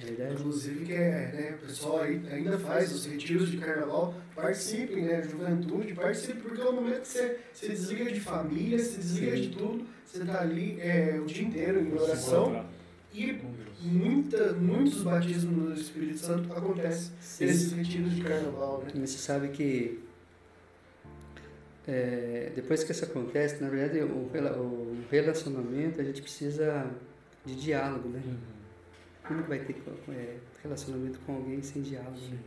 É verdade. Inclusive que é, né, o pessoal ainda faz os retiros de carnaval, participem, né? Juventude, participem, porque é o momento que você se desliga de família, se desliga Sim. de tudo, você está ali é, o dia inteiro em oração. E muita, muitos batismos no Espírito Santo acontecem nesses retiros de carnaval. Né? E você sabe que é, depois que isso acontece, na verdade, o, o, relacionamento a gente precisa de diálogo, né? Uhum. Como vai ter é, relacionamento com alguém sem diálogo? Né?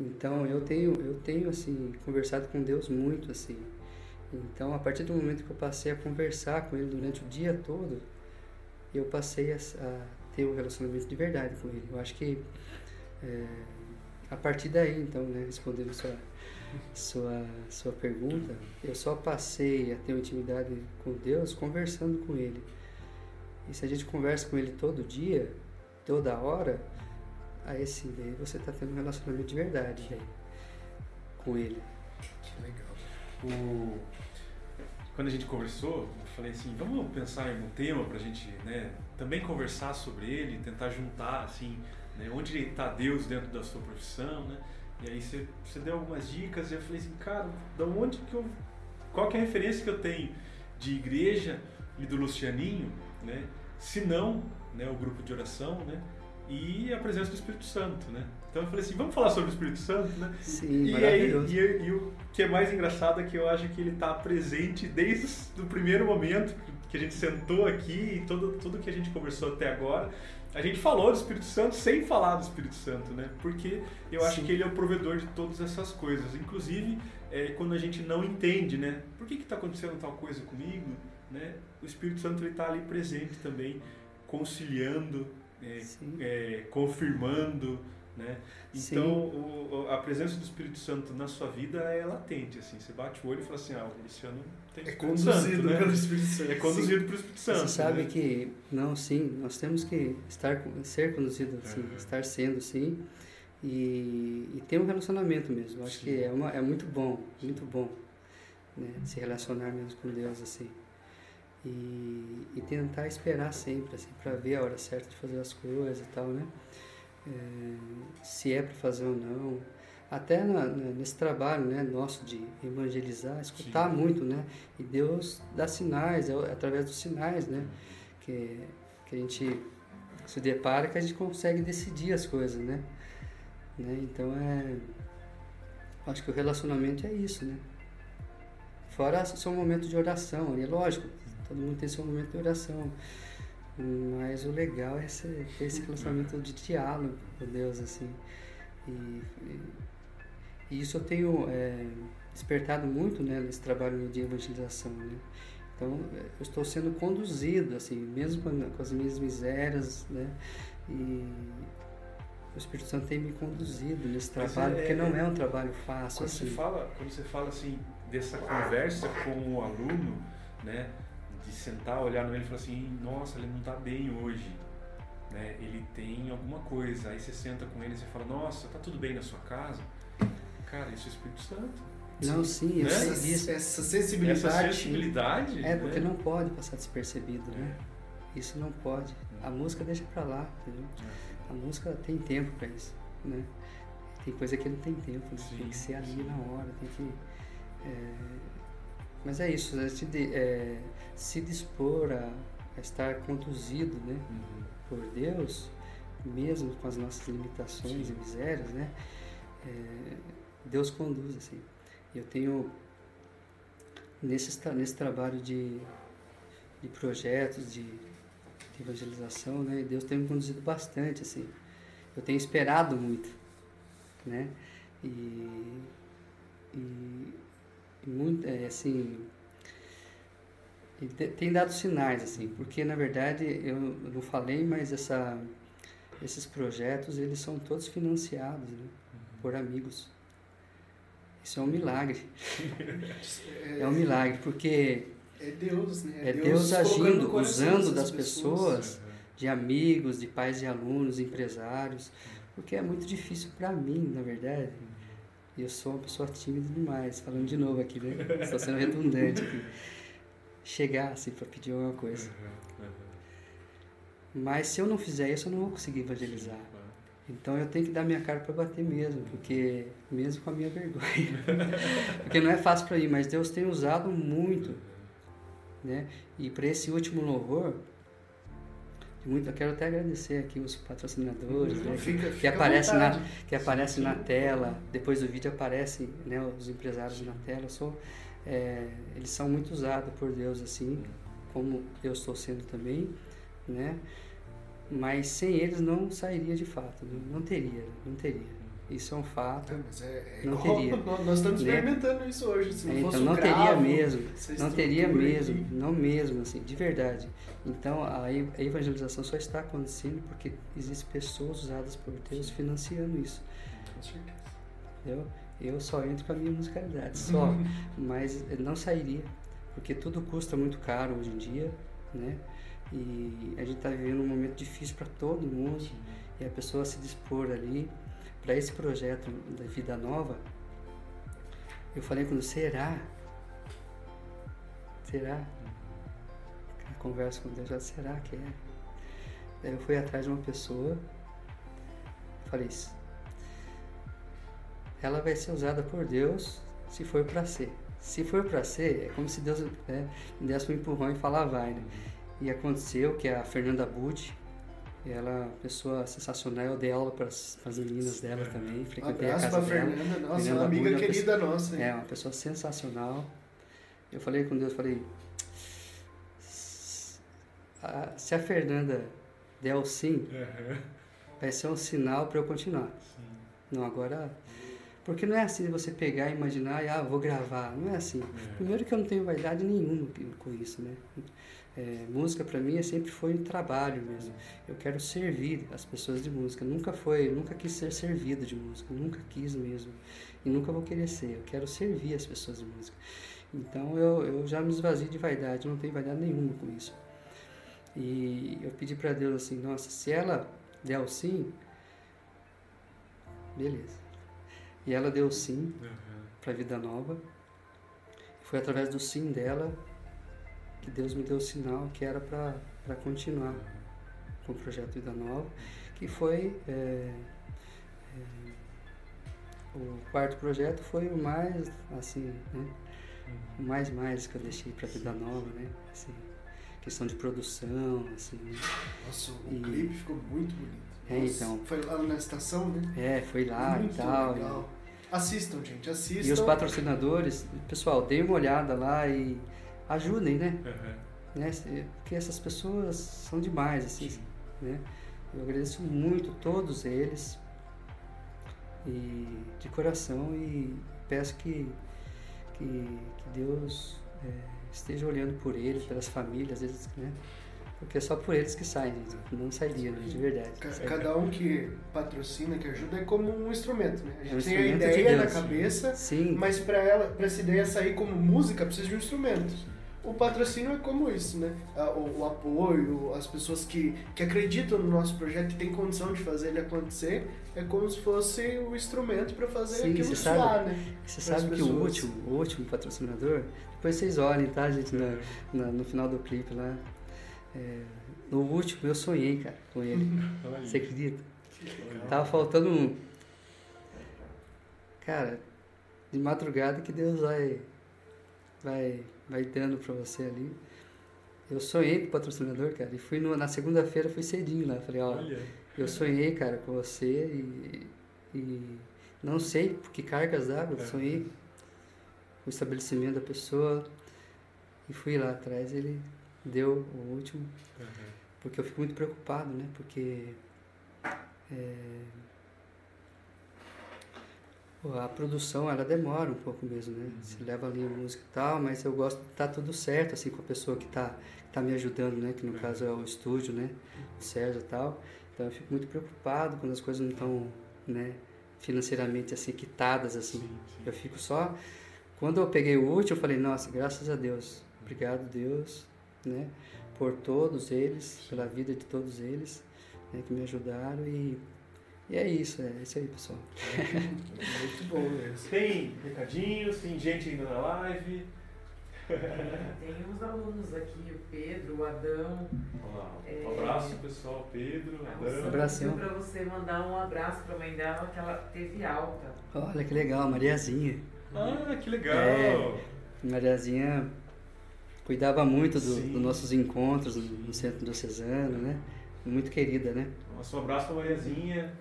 Então eu tenho, eu tenho assim conversado com Deus muito assim. Então a partir do momento que eu passei a conversar com Ele durante o dia todo, eu passei a, a ter um relacionamento de verdade com ele. Eu acho que é, a partir daí, então, né, respondendo sua, sua, sua pergunta, eu só passei a ter uma intimidade com Deus conversando com Ele. E se a gente conversa com Ele todo dia, toda hora, aí sim, daí você está tendo um relacionamento de verdade com Ele. Que legal. O quando a gente conversou, eu falei assim, vamos pensar em um tema para a gente né, também conversar sobre ele, tentar juntar assim, né, onde está Deus dentro da sua profissão, né? E aí você, você deu algumas dicas e eu falei assim, cara, da onde que eu, qual que é a referência que eu tenho de igreja e do Lucianinho, né? Se não, né, o grupo de oração, né? E a presença do Espírito Santo, né? Então eu falei assim, vamos falar sobre o Espírito Santo, né? Sim, e. Aí, e, e, o que é mais engraçado é que eu acho que ele está presente desde o primeiro momento que a gente sentou aqui e todo, tudo que a gente conversou até agora. A gente falou do Espírito Santo sem falar do Espírito Santo, né? Porque eu acho Sim. que ele é o provedor de todas essas coisas. Inclusive, é, quando a gente não entende, né? Por que está acontecendo tal coisa comigo? Né? O Espírito Santo está ali presente também, conciliando, é, é, confirmando, né? Então, o, a presença do Espírito Santo na sua vida é latente, assim. Você bate o olho e fala assim, ah, o Luciano tem é conduzido Santo, né? pelo Espírito Santo. É conduzido sim. pelo Espírito Santo. Você sabe né? que, não, sim, nós temos que estar, ser conduzido, assim, uhum. estar sendo, sim, e, e ter um relacionamento mesmo. Acho sim. que é, uma, é muito bom, muito bom, né? Se relacionar mesmo com Deus, assim. E, e tentar esperar sempre, assim, para ver a hora certa de fazer as coisas e tal, né? é, se é para fazer ou não. Até na, nesse trabalho né, nosso de evangelizar, escutar Sim. muito, né? E Deus dá sinais, é através dos sinais, né? Que, que a gente se depara que a gente consegue decidir as coisas, né? né? Então é. Acho que o relacionamento é isso, né? Fora seu momento de oração, é lógico, todo mundo tem seu momento de oração. Mas o legal é esse, ter esse relacionamento de diálogo com Deus, assim. E, e, e isso eu tenho é, despertado muito né, nesse trabalho de evangelização, né? Então, eu estou sendo conduzido, assim, mesmo com, com as minhas misérias, né? E o Espírito Santo tem me conduzido nesse trabalho, é, porque não é, é um trabalho fácil, quando assim. Você fala, quando você fala, assim, dessa conversa com o aluno, né? De sentar, olhar no ele e falar assim, nossa, ele não está bem hoje, né? Ele tem alguma coisa. Aí você senta com ele e você fala, nossa, tá tudo bem na sua casa? Cara, isso é o Espírito Santo. Não, sim, eu Né? sei Essa, disso. essa sensibilidade. Essa sensibilidade. É, porque né? não pode passar despercebido, né? Isso não pode. A música deixa pra lá, entendeu? A música tem tempo pra isso, né? Tem coisa que não tem tempo, né? Sim, tem que ser ali sim. na hora, tem que... é, Mas é isso, é se, de- é, se dispor a, a estar conduzido, né? Uhum. por Deus, mesmo com as nossas limitações Sim. e misérias, né? É, Deus conduz assim. Eu tenho nesse nesse trabalho de, de projetos de, de evangelização, né? Deus tem me conduzido bastante assim. Eu tenho esperado muito, né? E, e, e muito é, assim e te- tem dado sinais assim, porque na verdade eu não falei, mas essa esses projetos eles são todos financiados né, por amigos. Isso é um milagre. É um milagre, porque É Deus, né? é Deus colocando agindo, usando das pessoas, Uhum. de amigos, de pais e alunos, empresários, porque é muito difícil para mim, na verdade. E eu sou uma pessoa tímida demais, falando de novo aqui, né? Estou sendo redundante aqui. Chegar assim para pedir alguma coisa. Uhum. Mas se eu não fizer isso, eu não vou conseguir evangelizar. Então eu tenho que dar minha cara para bater mesmo, porque mesmo com a minha vergonha. porque não é fácil para mim, mas Deus tem usado muito, né? E para esse último louvor, muito, eu quero até agradecer aqui os patrocinadores, né? Fica, que fica à aparece na que aparece na tela depois do vídeo aparecem né os empresários na tela eu sou é, eles são muito usados por Deus assim como eu estou sendo também né mas sem eles não sairia de fato não, não teria não teria isso é um fato Ah, mas é, é Não igual- teria. Nós estamos Né? experimentando isso hoje. Se não É, então não teria mesmo não teria mesmo aqui. não mesmo assim de verdade então a evangelização só está acontecendo porque existem pessoas usadas por Deus financiando isso Com certeza. Eu, eu só entro com a minha musicalidade, só. Mas não sairia, porque tudo custa muito caro hoje em dia, né? E a gente está vivendo um momento difícil para todo mundo. E a pessoa se dispor ali para esse projeto da Vida Nova, eu falei quando será? Será? A conversa com Deus, já será que é? Daí eu fui atrás de uma pessoa, falei, ela vai ser usada por Deus se for para ser. Se for para ser, é como se Deus né, me desse um empurrão e falar vai, né? E aconteceu que a Fernanda Butti, ela é uma pessoa sensacional, eu dei aula para as meninas dela também, frequentei a abraço casa pra dela. Fernanda, nossa, Fernanda uma amiga Butti uma querida nossa. hein? É, uma pessoa sensacional. Eu falei com Deus, falei, "Ah, se a Fernanda der o sim, Uhum. vai ser um sinal para eu continuar. Sim. Não, agora. Porque não é assim você pegar e imaginar, e, ah, vou gravar. Não é assim. É. Primeiro que eu não tenho vaidade nenhuma com isso, né? É, música para mim sempre foi um trabalho mesmo. Eu quero servir as pessoas de música. Nunca foi, nunca quis ser servido de música, nunca quis mesmo. E nunca vou querer ser. Eu quero servir as pessoas de música. Então eu, eu já me esvazio de vaidade, não tenho vaidade nenhuma com isso. E eu pedi para Deus assim, nossa, se ela der o sim, beleza. E ela deu sim Uhum. para a vida nova. Foi através do sim dela que Deus me deu o sinal que era para continuar com o projeto Vida Nova, que foi é, é, o quarto projeto foi o mais assim, né? O mais mais que eu deixei para Vida Nova, né? Assim, questão de produção, assim. né? Nossa, o E- clipe ficou muito bonito. É, Nossa, então. Foi lá na estação, né? É, foi lá muito e tal. e- legal. Assistam, gente, assistam. E os patrocinadores, pessoal, deem uma olhada lá e ajudem, né? Uhum. né? Porque essas pessoas são demais, assim, né? Eu agradeço muito todos eles e de coração e peço que, que, que Deus é, esteja olhando por eles, pelas famílias, eles, né? Porque é só por eles que saem, gente. não sairia, né? de verdade. Cada um que patrocina, que ajuda, é como um instrumento, né? A É um gente tem a instrumento de ideia na cabeça, Sim, mas para ela, para essa ideia sair como música, precisa de um instrumento. o patrocínio é como isso, né? O, o, apoio, as pessoas que, que acreditam no nosso projeto e têm condição de fazer ele acontecer, é como se fosse o instrumento para fazer Sim, aquilo você suar, sabe, né? Você sabe que o último, o último patrocinador, depois vocês olhem, tá, gente, no, no, no final do clipe lá. É, no último eu sonhei, cara, com ele. você acredita? Tava faltando um. Cara, de madrugada que Deus vai, vai vai dando para você ali. Eu sonhei com o patrocinador, cara, e fui no, na segunda-feira, fui cedinho lá. Falei, ó, Olha. eu sonhei, cara, com você e, e não sei por que cargas d'água, é. sonhei com o estabelecimento da pessoa e fui lá atrás, ele deu o último, uhum. porque eu fico muito preocupado, né, porque é, a produção, ela demora um pouco mesmo, né? Uhum. Você leva ali a música e tal, mas eu gosto de estar tá tudo certo, assim, com a pessoa que está tá me ajudando, né? Que no uhum. caso é o estúdio, né? O Sérgio e tal. Então eu fico muito preocupado quando as coisas não estão, né? Financeiramente, assim, quitadas, assim. Sim, sim. Eu fico só... Quando eu peguei o último, eu falei, nossa, graças a Deus. Obrigado, Deus, né? Por todos eles, pela vida de todos eles, né? Que me ajudaram e e é isso, é isso aí, pessoal. Muito bom mesmo. Tem recadinhos, tem gente ainda na live. Tem uns alunos aqui, o Pedro, o Adão. Olá, um é, abraço pessoal, Pedro, Adão. Um abraço para você mandar um abraço para a mãe dela que ela teve alta. Olha que legal, Mariazinha. Ah, que legal. É, Mariazinha cuidava muito dos do nossos encontros no centro do Cesano, né? Muito querida, né? Um abraço para Mariazinha.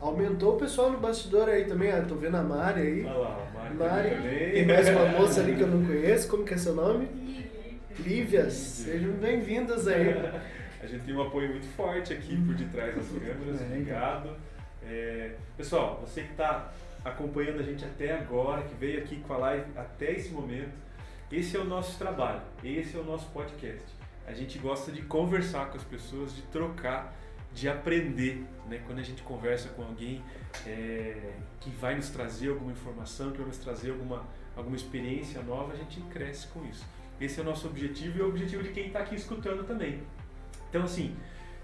Aumentou o pessoal no bastidor aí também, ah, tô vendo a Mari aí. Olha lá, Mari, Mari Tem mais uma moça ali que eu não conheço, como que é seu nome? Lívia. Sejam bem-vindas aí. A gente tem um apoio muito forte aqui por detrás das câmeras, é, então. obrigado. É, pessoal, você que está acompanhando a gente até agora, que veio aqui com a live até esse momento, esse é o nosso trabalho, esse é o nosso podcast. A gente gosta de conversar com as pessoas, de trocar de aprender, né? Quando a gente conversa com alguém é, que vai nos trazer alguma informação, que vai nos trazer alguma, alguma experiência nova, a gente cresce com isso. Esse é o nosso objetivo e é o objetivo de quem está aqui escutando também. Então, assim,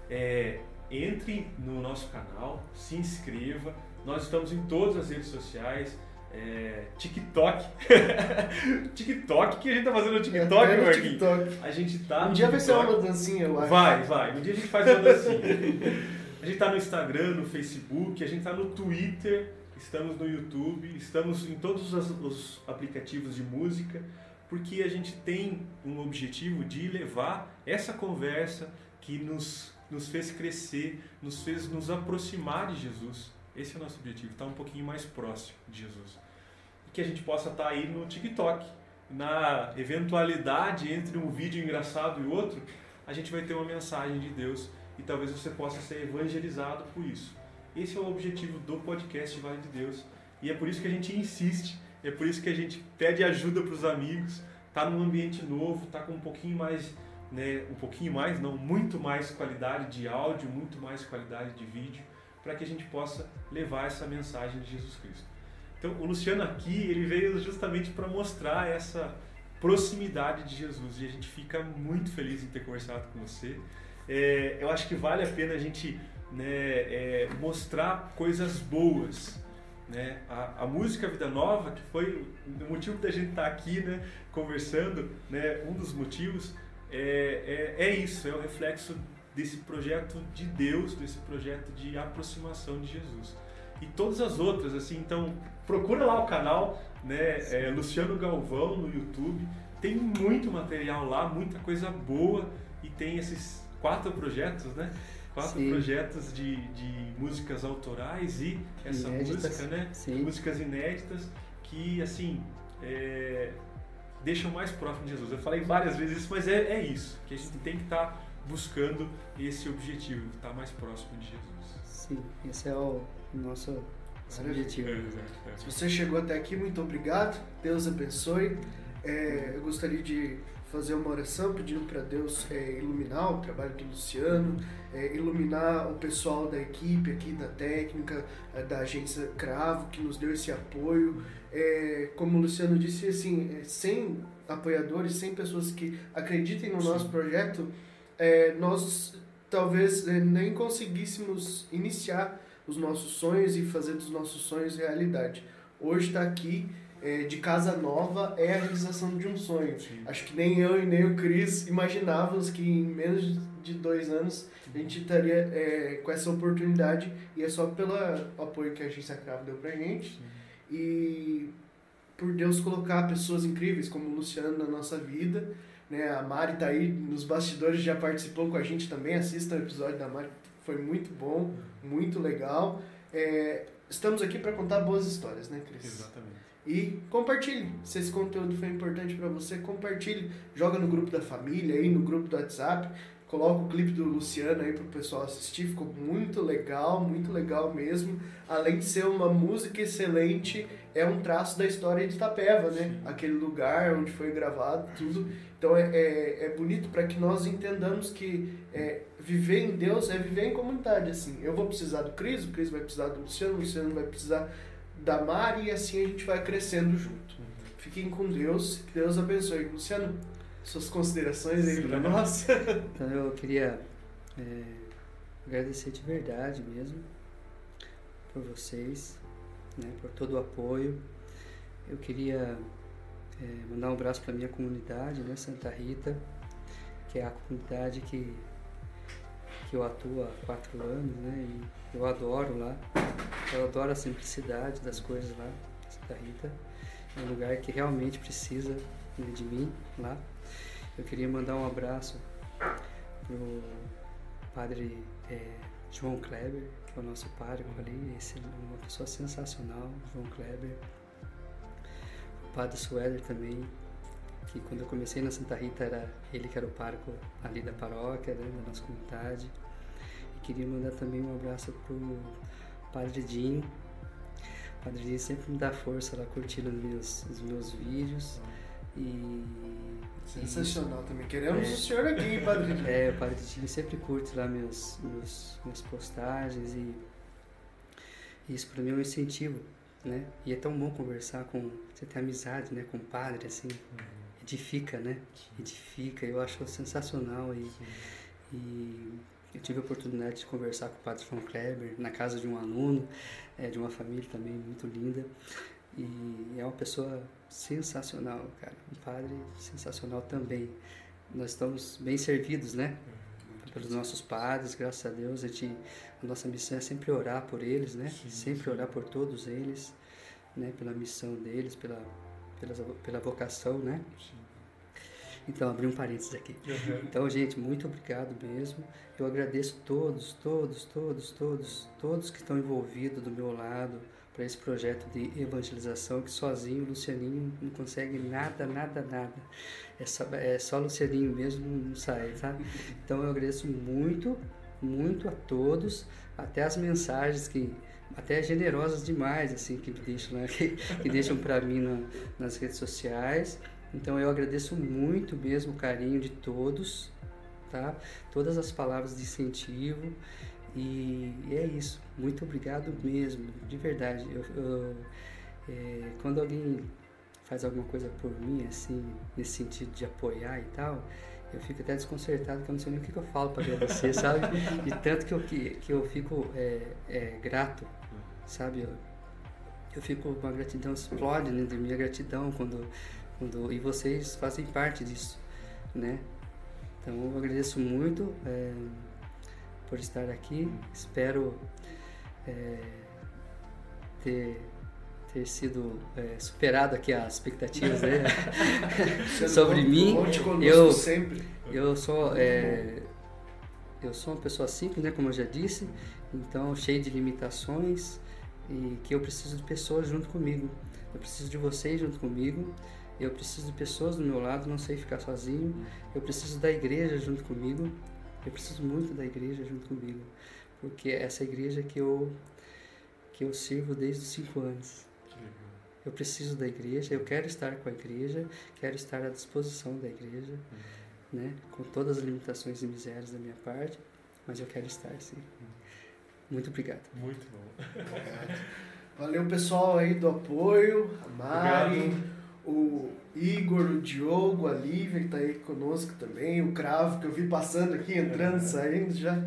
é, entre no nosso canal, se inscreva. Nós estamos em todas as redes sociais. É, TikTok. TikTok, que a gente tá fazendo no TikTok, é, Marquinhos? TikTok. A gente tá. Um dia vai ser uma dancinha, acho. Vai, vai. Um dia a gente faz uma dancinha. a gente tá no Instagram, no Facebook, a gente tá no Twitter, estamos no YouTube, estamos em todos os, os aplicativos de música, porque a gente tem um objetivo de levar essa conversa que nos, nos fez crescer, nos fez nos aproximar de Jesus esse é o nosso objetivo, estar um pouquinho mais próximo de Jesus. Que a gente possa estar aí no TikTok. Na eventualidade entre um vídeo engraçado e outro, a gente vai ter uma mensagem de Deus e talvez você possa ser evangelizado por isso. Esse é o objetivo do podcast Vale de Deus. E é por isso que a gente insiste, é por isso que a gente pede ajuda para os amigos, tá num ambiente novo, tá com um pouquinho mais, né, um pouquinho mais, não, muito mais qualidade de áudio, muito mais qualidade de vídeo para que a gente possa levar essa mensagem de Jesus Cristo. Então, o Luciano aqui, ele veio justamente para mostrar essa proximidade de Jesus e a gente fica muito feliz em ter conversado com você. É, eu acho que vale a pena a gente né, é, mostrar coisas boas. Né? A, a, música Vida Nova, que foi o motivo da gente estar tá aqui né, conversando, né, um dos motivos, é, é, é isso, é o reflexo desse projeto de Deus, desse projeto de aproximação de Jesus. E todas as outras, assim, então procura lá o canal, né, é, Luciano Galvão no YouTube, tem muito material lá, muita coisa boa e tem esses quatro projetos, né? Quatro Sim. projetos de, de músicas autorais e essa inéditas. música, né? Sim. Músicas inéditas que, assim, é, deixam mais próximo de Jesus. Eu falei várias vezes isso, mas é, é isso, que a gente tem que estar tá buscando esse objetivo, estar mais próximo de Jesus. Sim, esse é o nosso, objetivo. É, é, é. Se você chegou até aqui, muito obrigado. Deus abençoe. É, eu gostaria de fazer uma oração pedindo para Deus é, iluminar o trabalho do Luciano, é, iluminar o pessoal da equipe aqui, da técnica, da agência Cravo, que nos deu esse apoio. Como o Luciano disse, assim, sem apoiadores, sem pessoas que acreditem no Sim. nosso projeto, nós talvez nem conseguíssemos iniciar os nossos sonhos e fazer dos nossos sonhos realidade. Hoje está aqui é, de casa nova é a realização de um sonho. Sim. Acho que nem eu e nem o Cris imaginávamos que em menos de dois anos a gente estaria é, com essa oportunidade e é só pelo apoio que a agência Cravo deu pra gente Sim. e por Deus colocar pessoas incríveis como o Luciano na nossa vida. Né? A Mari tá aí nos bastidores, já participou com a gente também. Assista o episódio da Mari, foi muito bom, muito legal. É, estamos aqui para contar boas histórias, né, Cris? Exatamente. E compartilhe. Se esse conteúdo foi importante para você, compartilhe. Joga no grupo da família, aí no grupo do WhatsApp. Coloca o clipe do Luciano aí pro pessoal assistir. Ficou muito legal, muito legal mesmo. Além de ser uma música excelente, é um traço da história de Itapeva, né? Aquele lugar onde foi gravado, tudo. Então é, é, é bonito para que nós entendamos que é, viver em Deus é viver em comunidade. assim Eu vou precisar do Cris, o Cris vai precisar do Luciano, o Luciano vai precisar da Mari e assim a gente vai crescendo junto. Uhum. Fiquem com Deus, que Deus abençoe. Luciano, suas considerações aí para nós. Então eu queria é, agradecer de verdade mesmo por vocês, né, por todo o apoio. Eu queria é, mandar um abraço para minha comunidade, né, Santa Rita, que é a comunidade que que eu atuo há quatro anos, né? E eu adoro lá. Eu adoro a simplicidade das coisas lá, Santa Rita. É um lugar que realmente precisa né, de mim lá. Eu queria mandar um abraço pro padre é, João Kleber, que é o nosso pároco ali, esse é uma pessoa sensacional, João Kleber. O padre Suéder também, que quando eu comecei na Santa Rita era ele que era o pároco ali da paróquia, né, da nossa comunidade. E queria mandar também um abraço pro Padre Dinho. O Padre Dinho sempre me dá força lá curtindo os meus, os meus vídeos. E. Sensacional também. Queremos é, o senhor aqui, Padre. É, o Padre Dinho sempre curte lá meus, meus, minhas postagens e isso para mim é um incentivo, né? E é tão bom conversar com, você ter amizade, né, com o padre, assim, uhum edifica, né? Edifica, eu acho sensacional e, e eu tive a oportunidade de conversar com o Padre João Kleber na casa de um aluno, é, de uma família também muito linda e é uma pessoa sensacional, cara, um padre sensacional também. Nós estamos bem servidos, né? Pelos nossos padres, graças a Deus, a, gente, a nossa missão é sempre orar por eles, né? Sim, sempre sim. orar por todos eles, né? Pela missão deles, pela pela, pela vocação, né? Então, abri um parênteses aqui. Uhum. Então, gente, muito obrigado mesmo. Eu agradeço todos, todos, todos, todos, todos que estão envolvidos do meu lado para esse projeto de evangelização, que sozinho o Lucianinho não consegue nada, nada, nada. É só, é só Lucianinho mesmo não sai, tá? Então, eu agradeço muito, muito a todos, até as mensagens que até generosas demais, assim, que deixam, né? que, que deixam para mim na, nas redes sociais. Então eu agradeço muito mesmo o carinho de todos, tá? Todas as palavras de incentivo e é isso. Muito obrigado mesmo, de verdade. Eu, eu é, quando alguém faz alguma coisa por mim, assim, nesse sentido de apoiar e tal, eu fico até desconcertado que eu não sei nem o que, que eu falo para agradecer, sabe? De tanto que eu, que, que eu fico é, é, grato, sabe? Eu, eu fico com a gratidão, explode né, de minha gratidão quando, quando. E vocês fazem parte disso, né? Então eu agradeço muito é, por estar aqui, espero é, ter ter sido é, superado aqui as expectativas né? sobre mim. Eu, sempre. eu sou é, eu sou uma pessoa simples, né, como eu já disse, então cheio de limitações e que eu preciso de pessoas junto comigo. Eu preciso de vocês junto comigo. Eu preciso de pessoas do meu lado, não sei ficar sozinho. Eu preciso da igreja junto comigo. Eu preciso muito da igreja junto comigo, porque é essa igreja que eu que eu sirvo desde os cinco anos. eu preciso da igreja, eu quero estar com a igreja, quero estar à disposição da igreja, uhum. né? Com todas as limitações e misérias da minha parte, mas eu quero estar sim. Muito obrigado. Muito bom. Valeu pessoal aí do apoio, a Mari, obrigado. O Igor, o Diogo, a Lívia que está aí conosco também, o Cravo que eu vi passando aqui, entrando, saindo já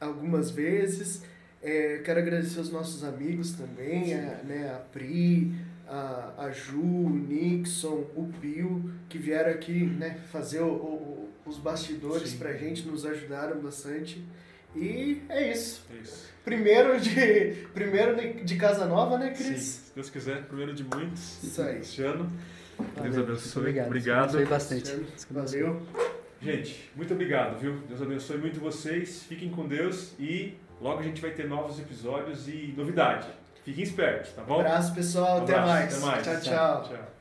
algumas vezes. É, quero agradecer os nossos amigos também, a, né, a Pri, a, a Ju, o Nixon, o Pio, que vieram aqui né, fazer o, o, os bastidores para a gente, nos ajudaram bastante. E é isso. É isso. Primeiro de, primeiro de Casa Nova, né, Cris? Sim, se Deus quiser, primeiro de muitos. Isso aí. Luciano. Deus abençoe. Obrigado. obrigado. bastante. Valeu. Gente, muito obrigado, viu? Deus abençoe muito vocês. Fiquem com Deus e logo a gente vai ter novos episódios e novidade. Fiquem espertos, tá bom? Um abraço, pessoal. Um até, abraço, mais. até mais. tchau. tchau. tchau.